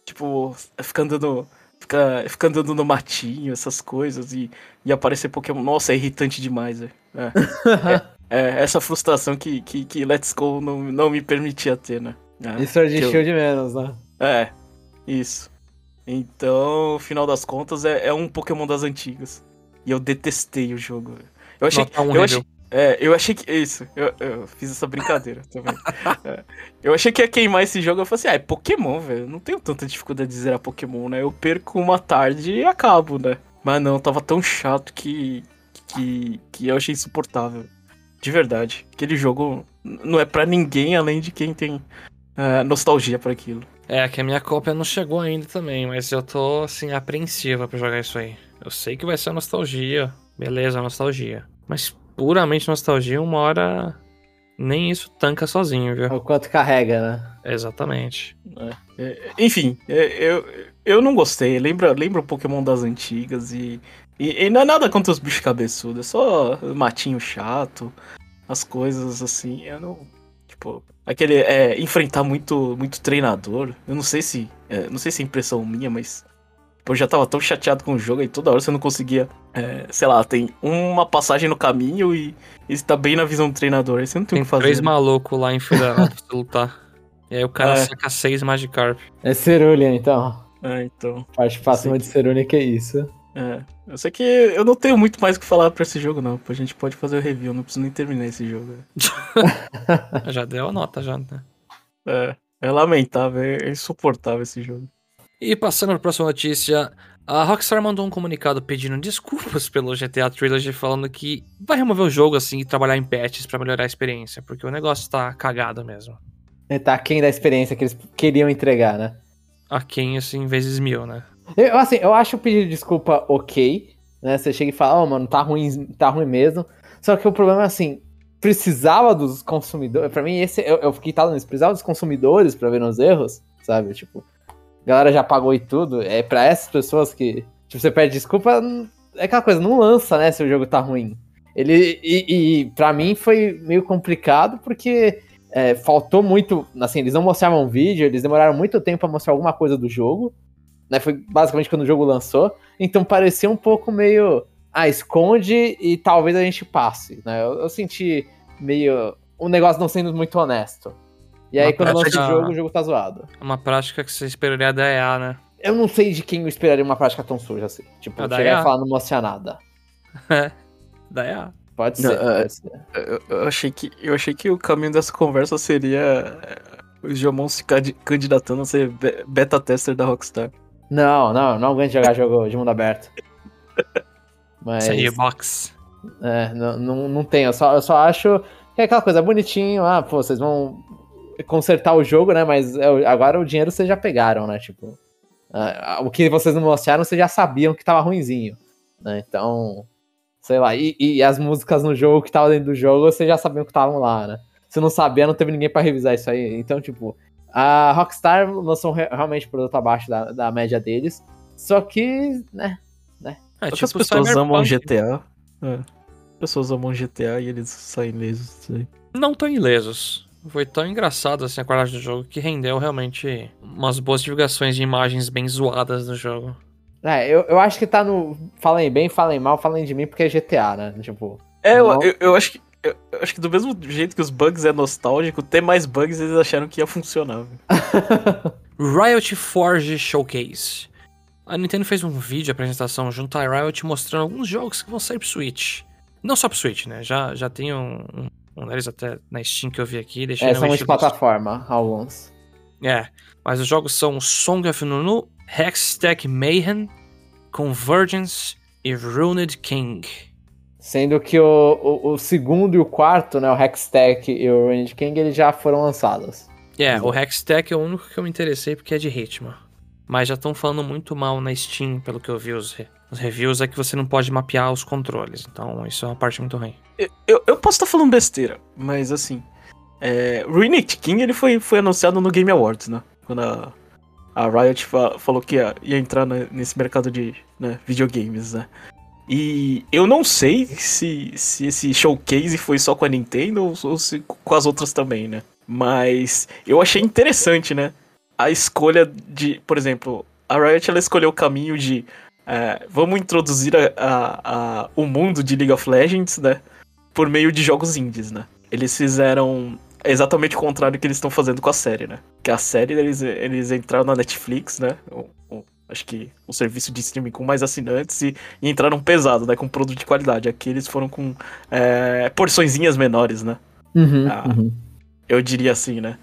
Speaker 3: Tipo, fica andando. Fica, fica andando no matinho, essas coisas, e, e aparecer Pokémon. Nossa, é irritante demais, velho. É, é essa frustração que, que, que Let's Go não, não me permitia ter, né? É,
Speaker 2: E Sword
Speaker 3: eu-
Speaker 2: Shield menos, né?
Speaker 3: É, isso. Então, final das contas, é, é um Pokémon das antigas. E eu detestei o jogo. Eu achei,
Speaker 1: Nota um
Speaker 3: eu achei, é, eu achei que. Isso, eu, eu fiz essa brincadeira também. É, eu achei que ia queimar esse jogo. Eu falei assim: ah, é Pokémon, velho. Não tenho tanta dificuldade de zerar Pokémon, né? Eu perco uma tarde e acabo, né? Mas não, tava tão chato que. que, que eu achei insuportável. De verdade. Aquele jogo não é pra ninguém além de quem tem é, nostalgia pra aquilo.
Speaker 1: É, que a minha cópia não chegou ainda também, mas eu tô, assim, apreensiva pra jogar isso aí. Eu sei que vai ser nostalgia. Beleza, nostalgia. Mas puramente nostalgia, uma hora nem isso tanca sozinho, viu?
Speaker 2: O quanto carrega, né?
Speaker 1: Exatamente.
Speaker 3: É, enfim, é, eu, eu não gostei. Lembra, lembra o Pokémon das antigas e, e, e não é nada contra os bichos cabeçudos, é só matinho chato, as coisas assim. Eu não. Tipo, aquele. É, enfrentar muito, muito treinador. Eu não sei se. é, não sei se é impressão minha, mas. Tipo, eu já tava tão chateado com o jogo e toda hora você não conseguia. é, sei lá, tem uma passagem no caminho e, e você tá bem na visão do treinador. Aí você não tem, o
Speaker 1: Tem
Speaker 3: que fazer.
Speaker 1: três
Speaker 3: né?
Speaker 1: malucos lá em fila pra você lutar. E aí o cara
Speaker 3: É.
Speaker 1: saca seis Magikarp.
Speaker 2: É Cerulean, então.
Speaker 3: É, então.
Speaker 2: Parte pra cima de Cerulean, que é isso.
Speaker 3: É, eu sei que eu não tenho muito mais o que falar pra esse jogo, não. A gente pode fazer o review, não preciso nem terminar esse jogo.
Speaker 1: Já deu a nota, já, né?
Speaker 3: É, é lamentável, é insuportável esse jogo.
Speaker 1: E passando para a próxima notícia, a Rockstar mandou um comunicado pedindo desculpas pelo GTA Trilogy, falando que vai remover o jogo assim e trabalhar em patches pra melhorar a experiência, porque o negócio tá cagado mesmo.
Speaker 2: Ele tá aquém da experiência que eles queriam entregar, né?
Speaker 1: Aquém, assim, vezes mil, né?
Speaker 2: Eu, assim, eu acho o pedido de desculpa ok, né? Você chega e fala, ó, mano, tá ruim, tá ruim mesmo. Só que o problema é assim, precisava dos consumidores. Pra mim, esse eu, eu fiquei tal nisso, precisava dos consumidores pra ver os erros, sabe? Tipo, a galera já pagou e tudo. É pra essas pessoas que. Tipo, você pede desculpa, é aquela coisa, não lança, né, se o jogo tá ruim. Ele. E, e pra mim foi meio complicado porque. é, faltou muito. Assim, eles não mostravam vídeo, eles demoraram muito tempo pra mostrar alguma coisa do jogo né? Foi basicamente quando o jogo lançou. Então parecia um pouco meio. Ah, esconde e talvez a gente passe, né? Eu, eu senti meio. O negócio não sendo muito honesto. E aí,
Speaker 1: Uma
Speaker 2: quando lança o jogo, o jogo tá zoado.
Speaker 1: É uma prática que você esperaria da EA, né?
Speaker 2: Eu não sei de quem eu esperaria uma prática tão suja assim. Tipo,
Speaker 1: da
Speaker 2: chegar e falar não mostrar nada.
Speaker 1: Da EA.
Speaker 2: Pode
Speaker 3: Não,
Speaker 2: ser.
Speaker 3: é-
Speaker 2: pode ser.
Speaker 3: Eu, eu achei que, eu achei que o caminho dessa conversa seria é, os Jomon se candi- candidatando a ser be- beta tester da Rockstar.
Speaker 2: Não, não, não aguento jogar jogo de mundo aberto. Mas.
Speaker 1: Seria box.
Speaker 2: É, não, não, não tem. Eu só, eu só acho Que é aquela coisa bonitinho, ah, pô, vocês vão consertar o jogo, né? Mas é, agora o dinheiro vocês já pegaram, né? Tipo, ah, o que vocês não mostraram, vocês já sabiam que tava ruinzinho, né? Então, sei lá, e, e as músicas no jogo que estavam dentro do jogo, vocês já sabiam que estavam lá, né? Se não sabia, não teve ninguém para revisar isso aí. Então, tipo, a Rockstar lançou realmente produto abaixo da, da média deles. Só que, né? né?
Speaker 3: É, tipo, as pessoas amam GTA. É. As pessoas amam GTA e eles saem ilesos.
Speaker 1: Não tão ilesos. Foi tão engraçado assim a qualidade do jogo que rendeu realmente umas boas divulgações de imagens bem zoadas do jogo.
Speaker 2: É, eu, eu acho que tá no. Falem bem, falem mal, falem de mim porque é GTA, né? Tipo.
Speaker 3: É, eu, eu, eu, acho que. Eu, acho que do mesmo jeito que os bugs é nostálgico, ter mais bugs eles acharam que ia funcionar.
Speaker 1: Riot Forge Showcase. A Nintendo fez um vídeo de apresentação junto à Riot mostrando alguns jogos que vão sair pro Switch. Não só pro Switch, né? Já, já tem um, um um deles até na Steam que eu vi aqui. Deixei
Speaker 2: é, são multiplataforma, alguns.
Speaker 1: É, mas os jogos são Song of Nunu, Hextech Mayhem, Convergence e Runed King.
Speaker 2: Sendo que o, o, o, segundo e o quarto, né, o Hextech e o Runed King, eles já foram lançados.
Speaker 1: É, o Hextech é o único que eu me interessei porque é de ritmo. Mas já estão falando muito mal na Steam, pelo que eu vi os, os reviews, é que você não pode mapear os controles. Então isso é uma parte muito ruim.
Speaker 3: Eu, eu, eu posso estar falando besteira, mas assim. É, Ruined King ele foi, foi anunciado no Game Awards, né? Quando a, a Riot fa falou que ia, ia entrar né, nesse mercado de né, videogames, né? E eu não sei se, se esse showcase foi só com a Nintendo ou, se com as outras também, né? Mas eu achei interessante, né? A escolha de, por exemplo, a Riot ela escolheu o caminho de é, vamos introduzir a, a, a, o mundo de League of Legends, né? Por meio de jogos indies, né? Eles fizeram exatamente o contrário que eles estão fazendo com a série, né? Que a série, eles, eles entraram na Netflix, né? O, acho que um serviço de streaming com mais assinantes e, e, entraram pesado, né? Com produto de qualidade. Aqui eles foram com é, porçõezinhas menores, né?
Speaker 2: Uhum, ah, uhum.
Speaker 3: Eu diria assim, né?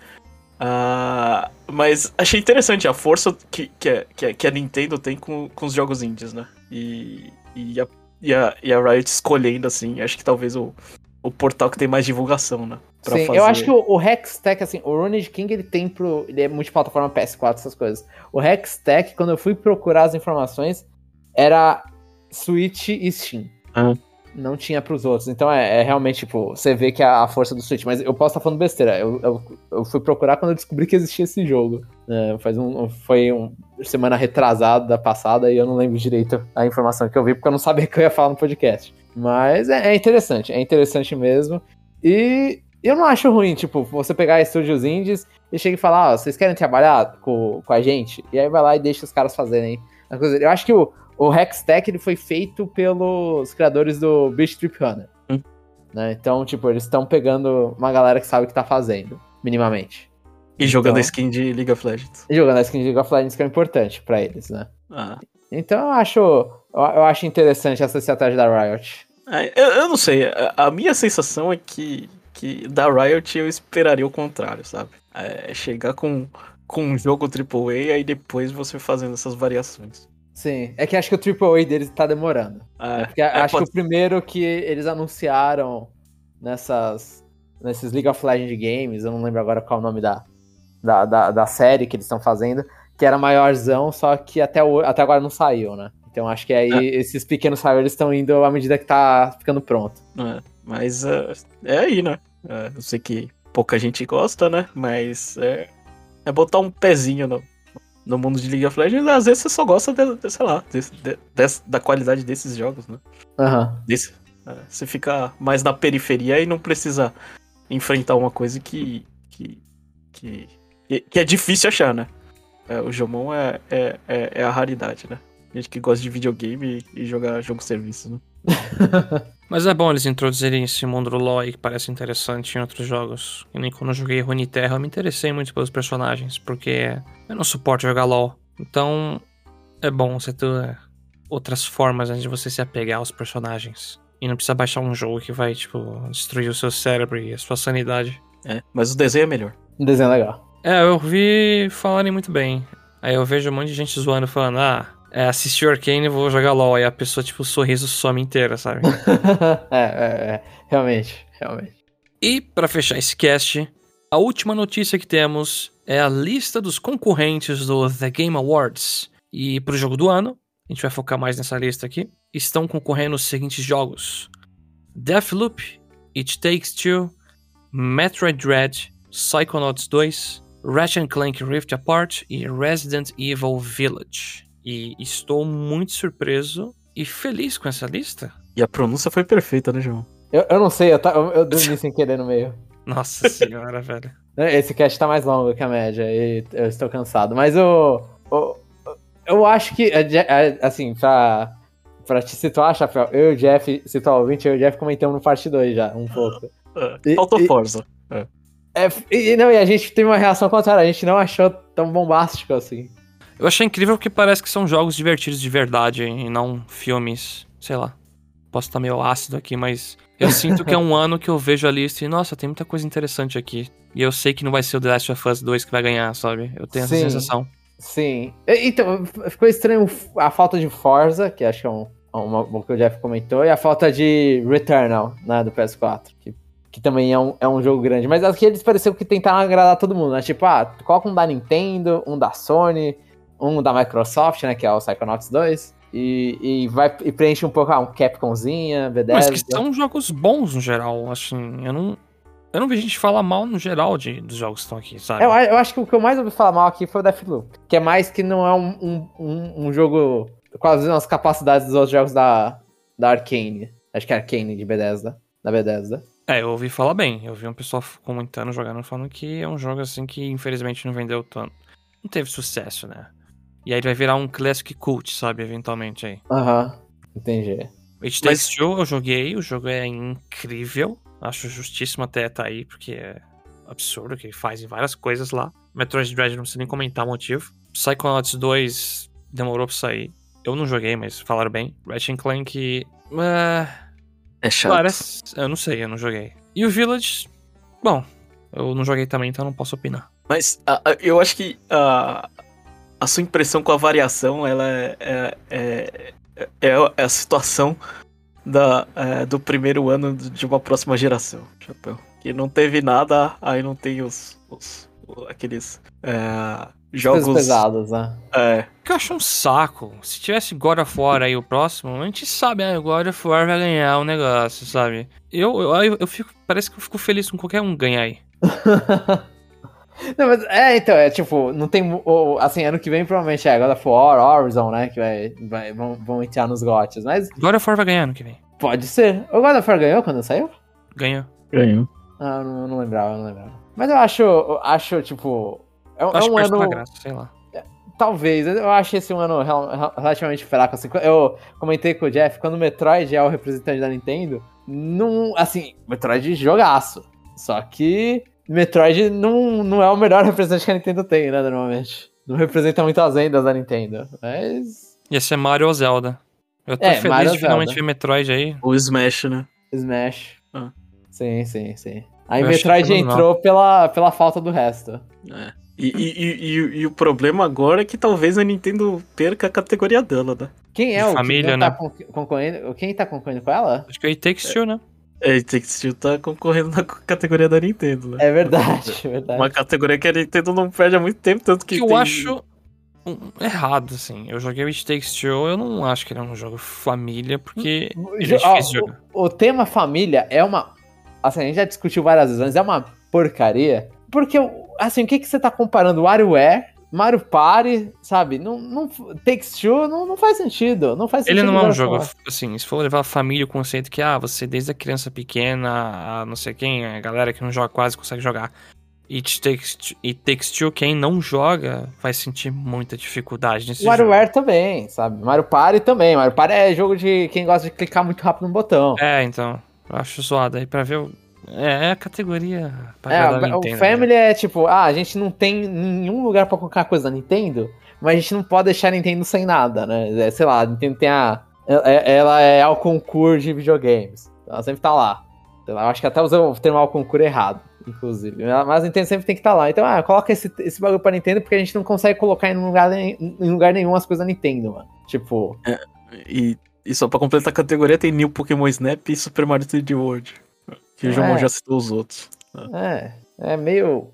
Speaker 3: Uh, mas achei interessante a força que, que, a, que, a, Nintendo tem com, com os jogos indies, né? E, e, a, e, a, e a Riot escolhendo, assim, acho que talvez o, o portal que tem mais divulgação, né?
Speaker 2: Sim, fazer... eu acho que o, o Hextech, assim, o Runage King ele tem pro. Ele é multiplataforma PS4, essas coisas. O Hextech, quando eu fui procurar as informações, era Switch e Steam.
Speaker 3: Ah
Speaker 2: não tinha pros outros. Então é, é, realmente, tipo, você vê que é a força do Switch. Mas eu posso estar falando besteira. Eu, eu, eu, fui procurar quando eu descobri que existia esse jogo. É, faz um, foi uma semana retrasada da passada e eu não lembro direito a informação que eu vi, porque eu não sabia que eu ia falar no podcast. Mas é, é interessante, é interessante mesmo. E eu não acho ruim, tipo, você pegar estúdios indies e chega e falar, ó, vocês querem trabalhar com, com a gente? E aí vai lá e deixa os caras fazerem. Eu acho que o, o Hextech ele foi feito pelos criadores do Beach Trip Runner. Hum. Né? Então, tipo, eles estão pegando uma galera que sabe o que tá fazendo, minimamente.
Speaker 3: E jogando então, a skin de League of Legends.
Speaker 2: E jogando a skin de League of Legends, que é importante para eles, né?
Speaker 3: Ah.
Speaker 2: Então eu acho, eu acho interessante essa estratégia da Riot.
Speaker 3: É, eu, eu, não sei, a, a, minha sensação é que, que da Riot eu esperaria o contrário, sabe? É chegar com, com um jogo AAA e depois você fazendo essas variações.
Speaker 2: Sim, é que acho que o AAA deles tá demorando.
Speaker 3: É,
Speaker 2: Porque é, acho pode... que o primeiro que eles anunciaram nessas nesses League of Legends games, eu não lembro agora qual é o nome da, da, da, da série que eles estão fazendo, que era maiorzão, só que até, o, até agora não saiu, né? Então acho que aí é. esses pequenos trailers estão indo à medida que tá ficando pronto.
Speaker 3: É, mas uh, é aí, né? Uh, eu sei que pouca gente gosta, né? Mas é, é botar um pezinho no, no mundo de League of Legends, às vezes você só gosta, de, de sei lá, de, de, da qualidade desses jogos, né?
Speaker 2: Uhum.
Speaker 3: Desse, é, você fica mais na periferia e não precisa enfrentar uma coisa que, que, que, que é difícil achar, né? É, o Jomon é, é, é, é, a raridade, né? Gente que gosta de videogame e, e jogar jogo serviço, né?
Speaker 1: Mas é bom eles introduzirem esse mundo do LoL que parece interessante em outros jogos. E nem quando eu joguei Runeterra eu me interessei muito pelos personagens, porque eu não suporto jogar LoL. Então é bom você ter outras formas de você se apegar aos personagens. E não precisa baixar um jogo que vai, tipo, destruir o seu cérebro e a sua sanidade.
Speaker 3: É, mas o desenho é melhor.
Speaker 2: O desenho é legal.
Speaker 1: É, eu vi falarem muito bem. Aí eu vejo um monte de gente zoando, falando, ah, é, assisti o Arcane e vou jogar LOL. E a pessoa, tipo, o sorriso some inteira, sabe?
Speaker 2: é, é, é, realmente, realmente.
Speaker 1: E para fechar esse cast, a última notícia que temos é a lista dos concorrentes do The Game Awards. E pro jogo do ano, a gente vai focar mais nessa lista aqui, estão concorrendo os seguintes jogos: Deathloop, It Takes Two, Metroid Dread, Psychonauts 2, Ratchet Clank Rift Apart e Resident Evil Village. E estou muito surpreso e feliz com essa lista.
Speaker 3: E a pronúncia foi perfeita, né, João?
Speaker 2: Eu, eu não sei, eu, tá, eu, eu dormi sem querer no meio.
Speaker 1: Nossa senhora, velho.
Speaker 2: Esse cast tá mais longo que a média e eu estou cansado. Mas o. o eu acho que, é, é, assim, pra, pra te situar, Chapéu, eu e o Jeff, situar o ouvinte, eu e o Jeff comentamos no parte 2 já, um pouco.
Speaker 3: É, faltou
Speaker 2: E- e-
Speaker 3: Forza. É.
Speaker 2: É, e, não, e a gente teve uma reação contrária, a gente não achou tão bombástico assim.
Speaker 1: Eu achei incrível porque parece que são jogos divertidos de verdade e não filmes, sei lá. Posso estar meio ácido aqui, mas eu sinto que é um ano que eu vejo a lista e, nossa, tem muita coisa interessante aqui. E eu sei que não vai ser o The Last of Us 2 que vai ganhar, sabe? Eu tenho essa
Speaker 2: Sim.
Speaker 1: sensação.
Speaker 2: Sim. Então, ficou estranho a falta de Forza, que acho que é um, uma, uma que o Jeff comentou, e a falta de Returnal, né, do PS4, que, que também é um, é um jogo grande. Mas aqui eles pareceram que tentaram agradar todo mundo, né? Tipo, ah, coloca um da Nintendo, um da Sony, um da Microsoft, né, que é o Psychonauts 2, e, e vai e preenche um pouco, ah, um Capcomzinha,
Speaker 1: Mas
Speaker 2: Bethesda.
Speaker 1: que são jogos bons no geral, assim, eu não... Eu não vejo gente falar mal no geral de, dos jogos que estão aqui, sabe?
Speaker 2: Eu, eu acho que o que eu mais ouvi falar mal aqui foi o Deathloop. Que é mais que não é um, um, um, jogo com as mesmas capacidades dos outros jogos da, da Arcane. Acho que é Arcane de Bethesda. Da Bethesda.
Speaker 1: É, eu ouvi falar bem. Eu vi um pessoal comentando, jogando, falando que é um jogo assim que infelizmente não vendeu tanto. Não teve sucesso, né? E aí ele vai virar um classic cult, sabe? Eventualmente aí.
Speaker 2: Aham. Entendi.
Speaker 1: It Takes Two eu joguei, o jogo é incrível. Acho justíssimo até estar aí, porque é absurdo que ele faz em várias coisas lá. Metroid Dread não precisa nem comentar o motivo. Psychonauts 2 demorou pra sair. Eu não joguei, mas falaram bem. Ratchet Clank. É...
Speaker 3: É chato.
Speaker 1: Parece. Eu não sei, eu não joguei. E o Village. Bom, eu não joguei também, então não posso opinar.
Speaker 3: Mas a- eu acho que a sua impressão com a variação, ela é, é, é, é- é a situação da, é, do primeiro ano de uma próxima geração, Chapéu. Que não teve nada, aí não tem os, os- aqueles é, jogos...
Speaker 2: Coisas pesadas, né?
Speaker 3: É,
Speaker 1: Que eu acho um saco. Se tivesse God of War aí o próximo, a gente sabe, ah, God of War vai ganhar o negócio, sabe? Eu, eu, eu, eu fico. Parece que eu fico feliz com qualquer um ganhar aí.
Speaker 2: Não, mas é, então, é tipo, não tem. Assim, ano que vem provavelmente é God of War, Horizon, né? Que vai, vai, vão, vão entrar nos gotes. Mas
Speaker 1: God of War vai ganhar ano que vem.
Speaker 2: pode ser. O God of War ganhou quando saiu?
Speaker 1: Ganhou.
Speaker 3: ganhou.
Speaker 2: Ah, eu não, não lembrava, eu não lembrava. Mas eu acho, eu acho tipo. É, é
Speaker 1: Acho
Speaker 2: um
Speaker 1: que perde
Speaker 2: ano.
Speaker 1: graça, sei lá.
Speaker 2: Talvez, eu acho esse um ano rel- rel- relativamente fraco. Assim, eu comentei com o Jeff, quando o Metroid é o representante da Nintendo, não. Assim, Metroid jogaço. Só que Metroid não, não é o melhor representante que a Nintendo tem, né, normalmente. Não representa muito as vendas da Nintendo. Mas.
Speaker 1: Ia ser Mario ou Zelda. Eu tô
Speaker 2: É,
Speaker 1: feliz
Speaker 2: Mario
Speaker 1: de
Speaker 2: ou
Speaker 1: finalmente
Speaker 2: Zelda.
Speaker 1: ver Metroid aí.
Speaker 3: O Smash, né?
Speaker 2: Smash.
Speaker 3: Ah.
Speaker 2: Sim, sim, sim. Aí
Speaker 1: Eu
Speaker 2: Metroid entrou pela, pela falta do resto.
Speaker 3: É. E, e, e, e- e o problema agora é que talvez a Nintendo perca a categoria dela, né?
Speaker 2: Quem é
Speaker 1: De
Speaker 2: o
Speaker 1: família,
Speaker 2: que
Speaker 1: né?
Speaker 2: tá con- concorrendo? Quem tá concorrendo com ela?
Speaker 1: Acho que aí Takes Two, né?
Speaker 3: É, Take-Two tá concorrendo na categoria da Nintendo, né?
Speaker 2: É verdade, é verdade.
Speaker 3: Uma categoria que a Nintendo não perde há muito tempo, tanto que
Speaker 1: Que eu
Speaker 3: tem-
Speaker 1: acho errado, assim. Eu joguei o It Takes Two, eu não acho que ele é um jogo família, porque ele é difícil jogar.
Speaker 2: o, o tema família é uma. Assim, a gente já discutiu várias vezes, mas é uma porcaria. Porque, assim, o que, que você tá comparando? WarioWare, Mario Party, sabe? Não, não, Takes Two não, não faz sentido. Não faz
Speaker 1: Ele não é um jogo,
Speaker 2: falar.
Speaker 1: assim, se for levar a família, o conceito que, ah, você desde a criança pequena, a não sei quem, a galera que não joga quase consegue jogar. It Takes, Two- It Takes Two, quem não joga, vai sentir muita dificuldade nesse jogo.
Speaker 2: WarioWare também, sabe? Mario Party também. Mario Party é jogo de quem gosta de clicar muito rápido no botão.
Speaker 1: É, então, eu acho zoado aí pra ver o... É, é a categoria pra
Speaker 2: É, o
Speaker 1: Nintendo,
Speaker 2: Family é tipo, ah, a gente não tem nenhum lugar pra colocar coisa da Nintendo, mas a gente não pode deixar a Nintendo sem nada, né? É, sei lá, a Nintendo tem a. é- Ela é ao concurso de videogames. Ela sempre tá lá. Sei lá, eu acho que até usou o termo ao concurso errado, inclusive. Mas a Nintendo sempre tem que estar lá. Então, ah, coloca esse, esse bagulho pra Nintendo porque a gente não consegue colocar em lugar, em lugar nenhum as coisas da Nintendo, mano. Tipo,
Speaker 3: E, e só pra completar a categoria tem New Pokémon Snap e Super Mario 3D World. Ryujumon
Speaker 2: É.
Speaker 3: já citou os outros.
Speaker 2: É, é meio.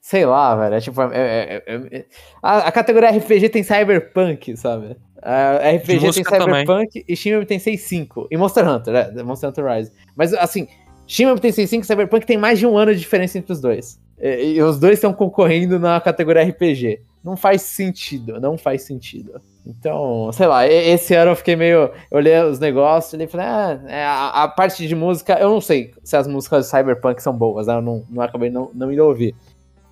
Speaker 2: Sei lá, velho. É tipo. é- é- é- é- a, a categoria RPG tem Cyberpunk, sabe? A RPG tem
Speaker 1: música também.
Speaker 2: Cyberpunk e Shin Megami Tensei 5. E Monster Hunter, é, Monster Hunter Rise. Mas assim, Shin Megami Tensei 5 e Cyberpunk tem mais de um ano de diferença entre os dois. E, e os dois estão concorrendo na categoria RPG. Não faz sentido, não faz sentido. Então, sei lá, esse ano eu fiquei meio. Eu olhei os negócios e falei, ah, é, a, a parte de música, eu não sei se as músicas de Cyberpunk são boas, né? eu não, não acabei não, não indo ouvir.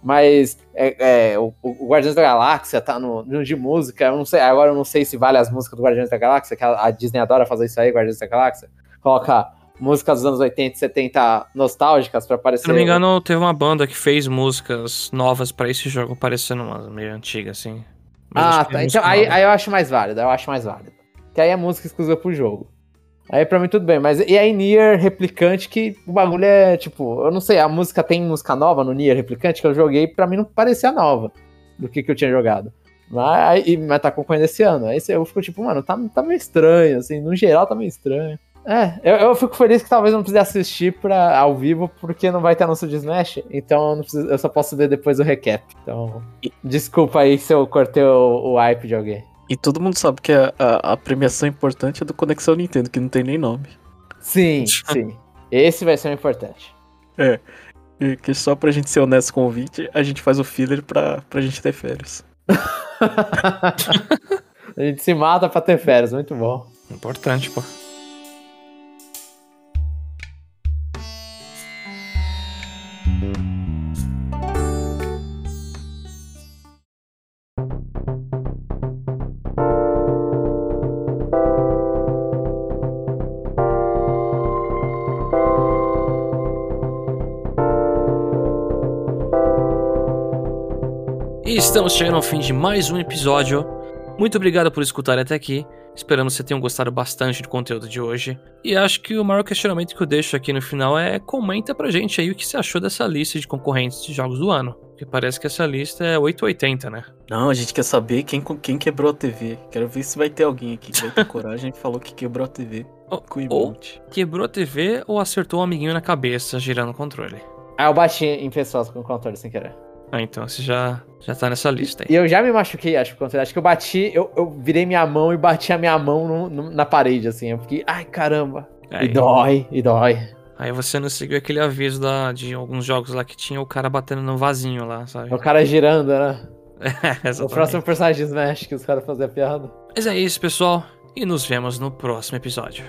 Speaker 2: Mas é, é, o, o Guardiões da Galáxia tá no, no de música, eu não sei, agora eu não sei se vale as músicas do Guardiões da Galáxia, que a, a Disney adora fazer isso aí, Guardiões da Galáxia. Coloca músicas dos anos 80 e 70 nostálgicas pra aparecer.
Speaker 1: Se não me engano, teve uma banda que fez músicas novas pra esse jogo, parecendo uma meio antiga, assim. Mas
Speaker 2: Ah,
Speaker 1: é
Speaker 2: tá.
Speaker 1: música
Speaker 2: Então, aí, aí eu acho mais válido, eu acho mais válido. Que aí é música exclusiva pro jogo. Aí pra mim tudo bem, mas e aí Nier Replicante, que o bagulho é, tipo, eu não sei, a música tem música nova no Nier Replicante que eu joguei, pra mim não parecia nova do que, que eu tinha jogado. Mas, aí- mas tá concorrendo esse ano. Aí eu fico tipo, mano, tá, tá meio estranho, assim, no geral tá meio estranho. É, eu, eu fico feliz que talvez eu não precise assistir pra, ao vivo, porque não vai ter anúncio de Smash, então eu, não preciso- eu só posso ver depois o recap. Então, desculpa aí se eu cortei o, o hype de alguém.
Speaker 3: E todo mundo sabe que a, a, a premiação importante é do Conexão Nintendo, que não tem nem nome.
Speaker 2: Sim, sim. Esse vai ser o importante.
Speaker 3: E que só pra gente ser honesto com o ouvinte, a gente faz o filler pra, pra gente ter férias.
Speaker 2: A gente se mata pra ter férias, muito bom.
Speaker 1: Importante, pô. Estamos chegando ao fim de mais um episódio. Muito obrigado por escutar até aqui. Esperamos que vocês tenham gostado bastante do conteúdo de hoje. E acho que o maior questionamento que eu deixo aqui no final é comenta pra gente aí o que você achou dessa lista de concorrentes de jogos do ano. Porque parece que essa lista é 880, né?
Speaker 3: Não, a gente quer saber quem, quem quebrou a TV. Quero ver se vai ter alguém aqui que vai ter coragem e falou que quebrou a TV.
Speaker 1: Oh,
Speaker 3: Com o
Speaker 1: ou
Speaker 3: emote.
Speaker 1: quebrou a TV ou acertou um amiguinho na cabeça girando o controle.
Speaker 2: Ah, eu bati em pessoas com o controle sem querer.
Speaker 1: Ah, então você já, já tá nessa lista
Speaker 2: E
Speaker 1: aí.
Speaker 2: eu já me machuquei, acho, o controle. Acho que eu bati, eu, eu virei minha mão e bati a minha mão no- no- na parede, assim. Eu fiquei, ai caramba. E
Speaker 1: Aí,
Speaker 2: dói, e dói.
Speaker 1: aí você não seguiu aquele aviso da, de alguns jogos lá que tinha o cara batendo no vasinho lá, sabe?
Speaker 2: O cara girando, né? O
Speaker 1: Exatamente.
Speaker 2: próximo personagem Smash que os caras faziam piada.
Speaker 1: Mas é isso, pessoal. E nos vemos no próximo episódio.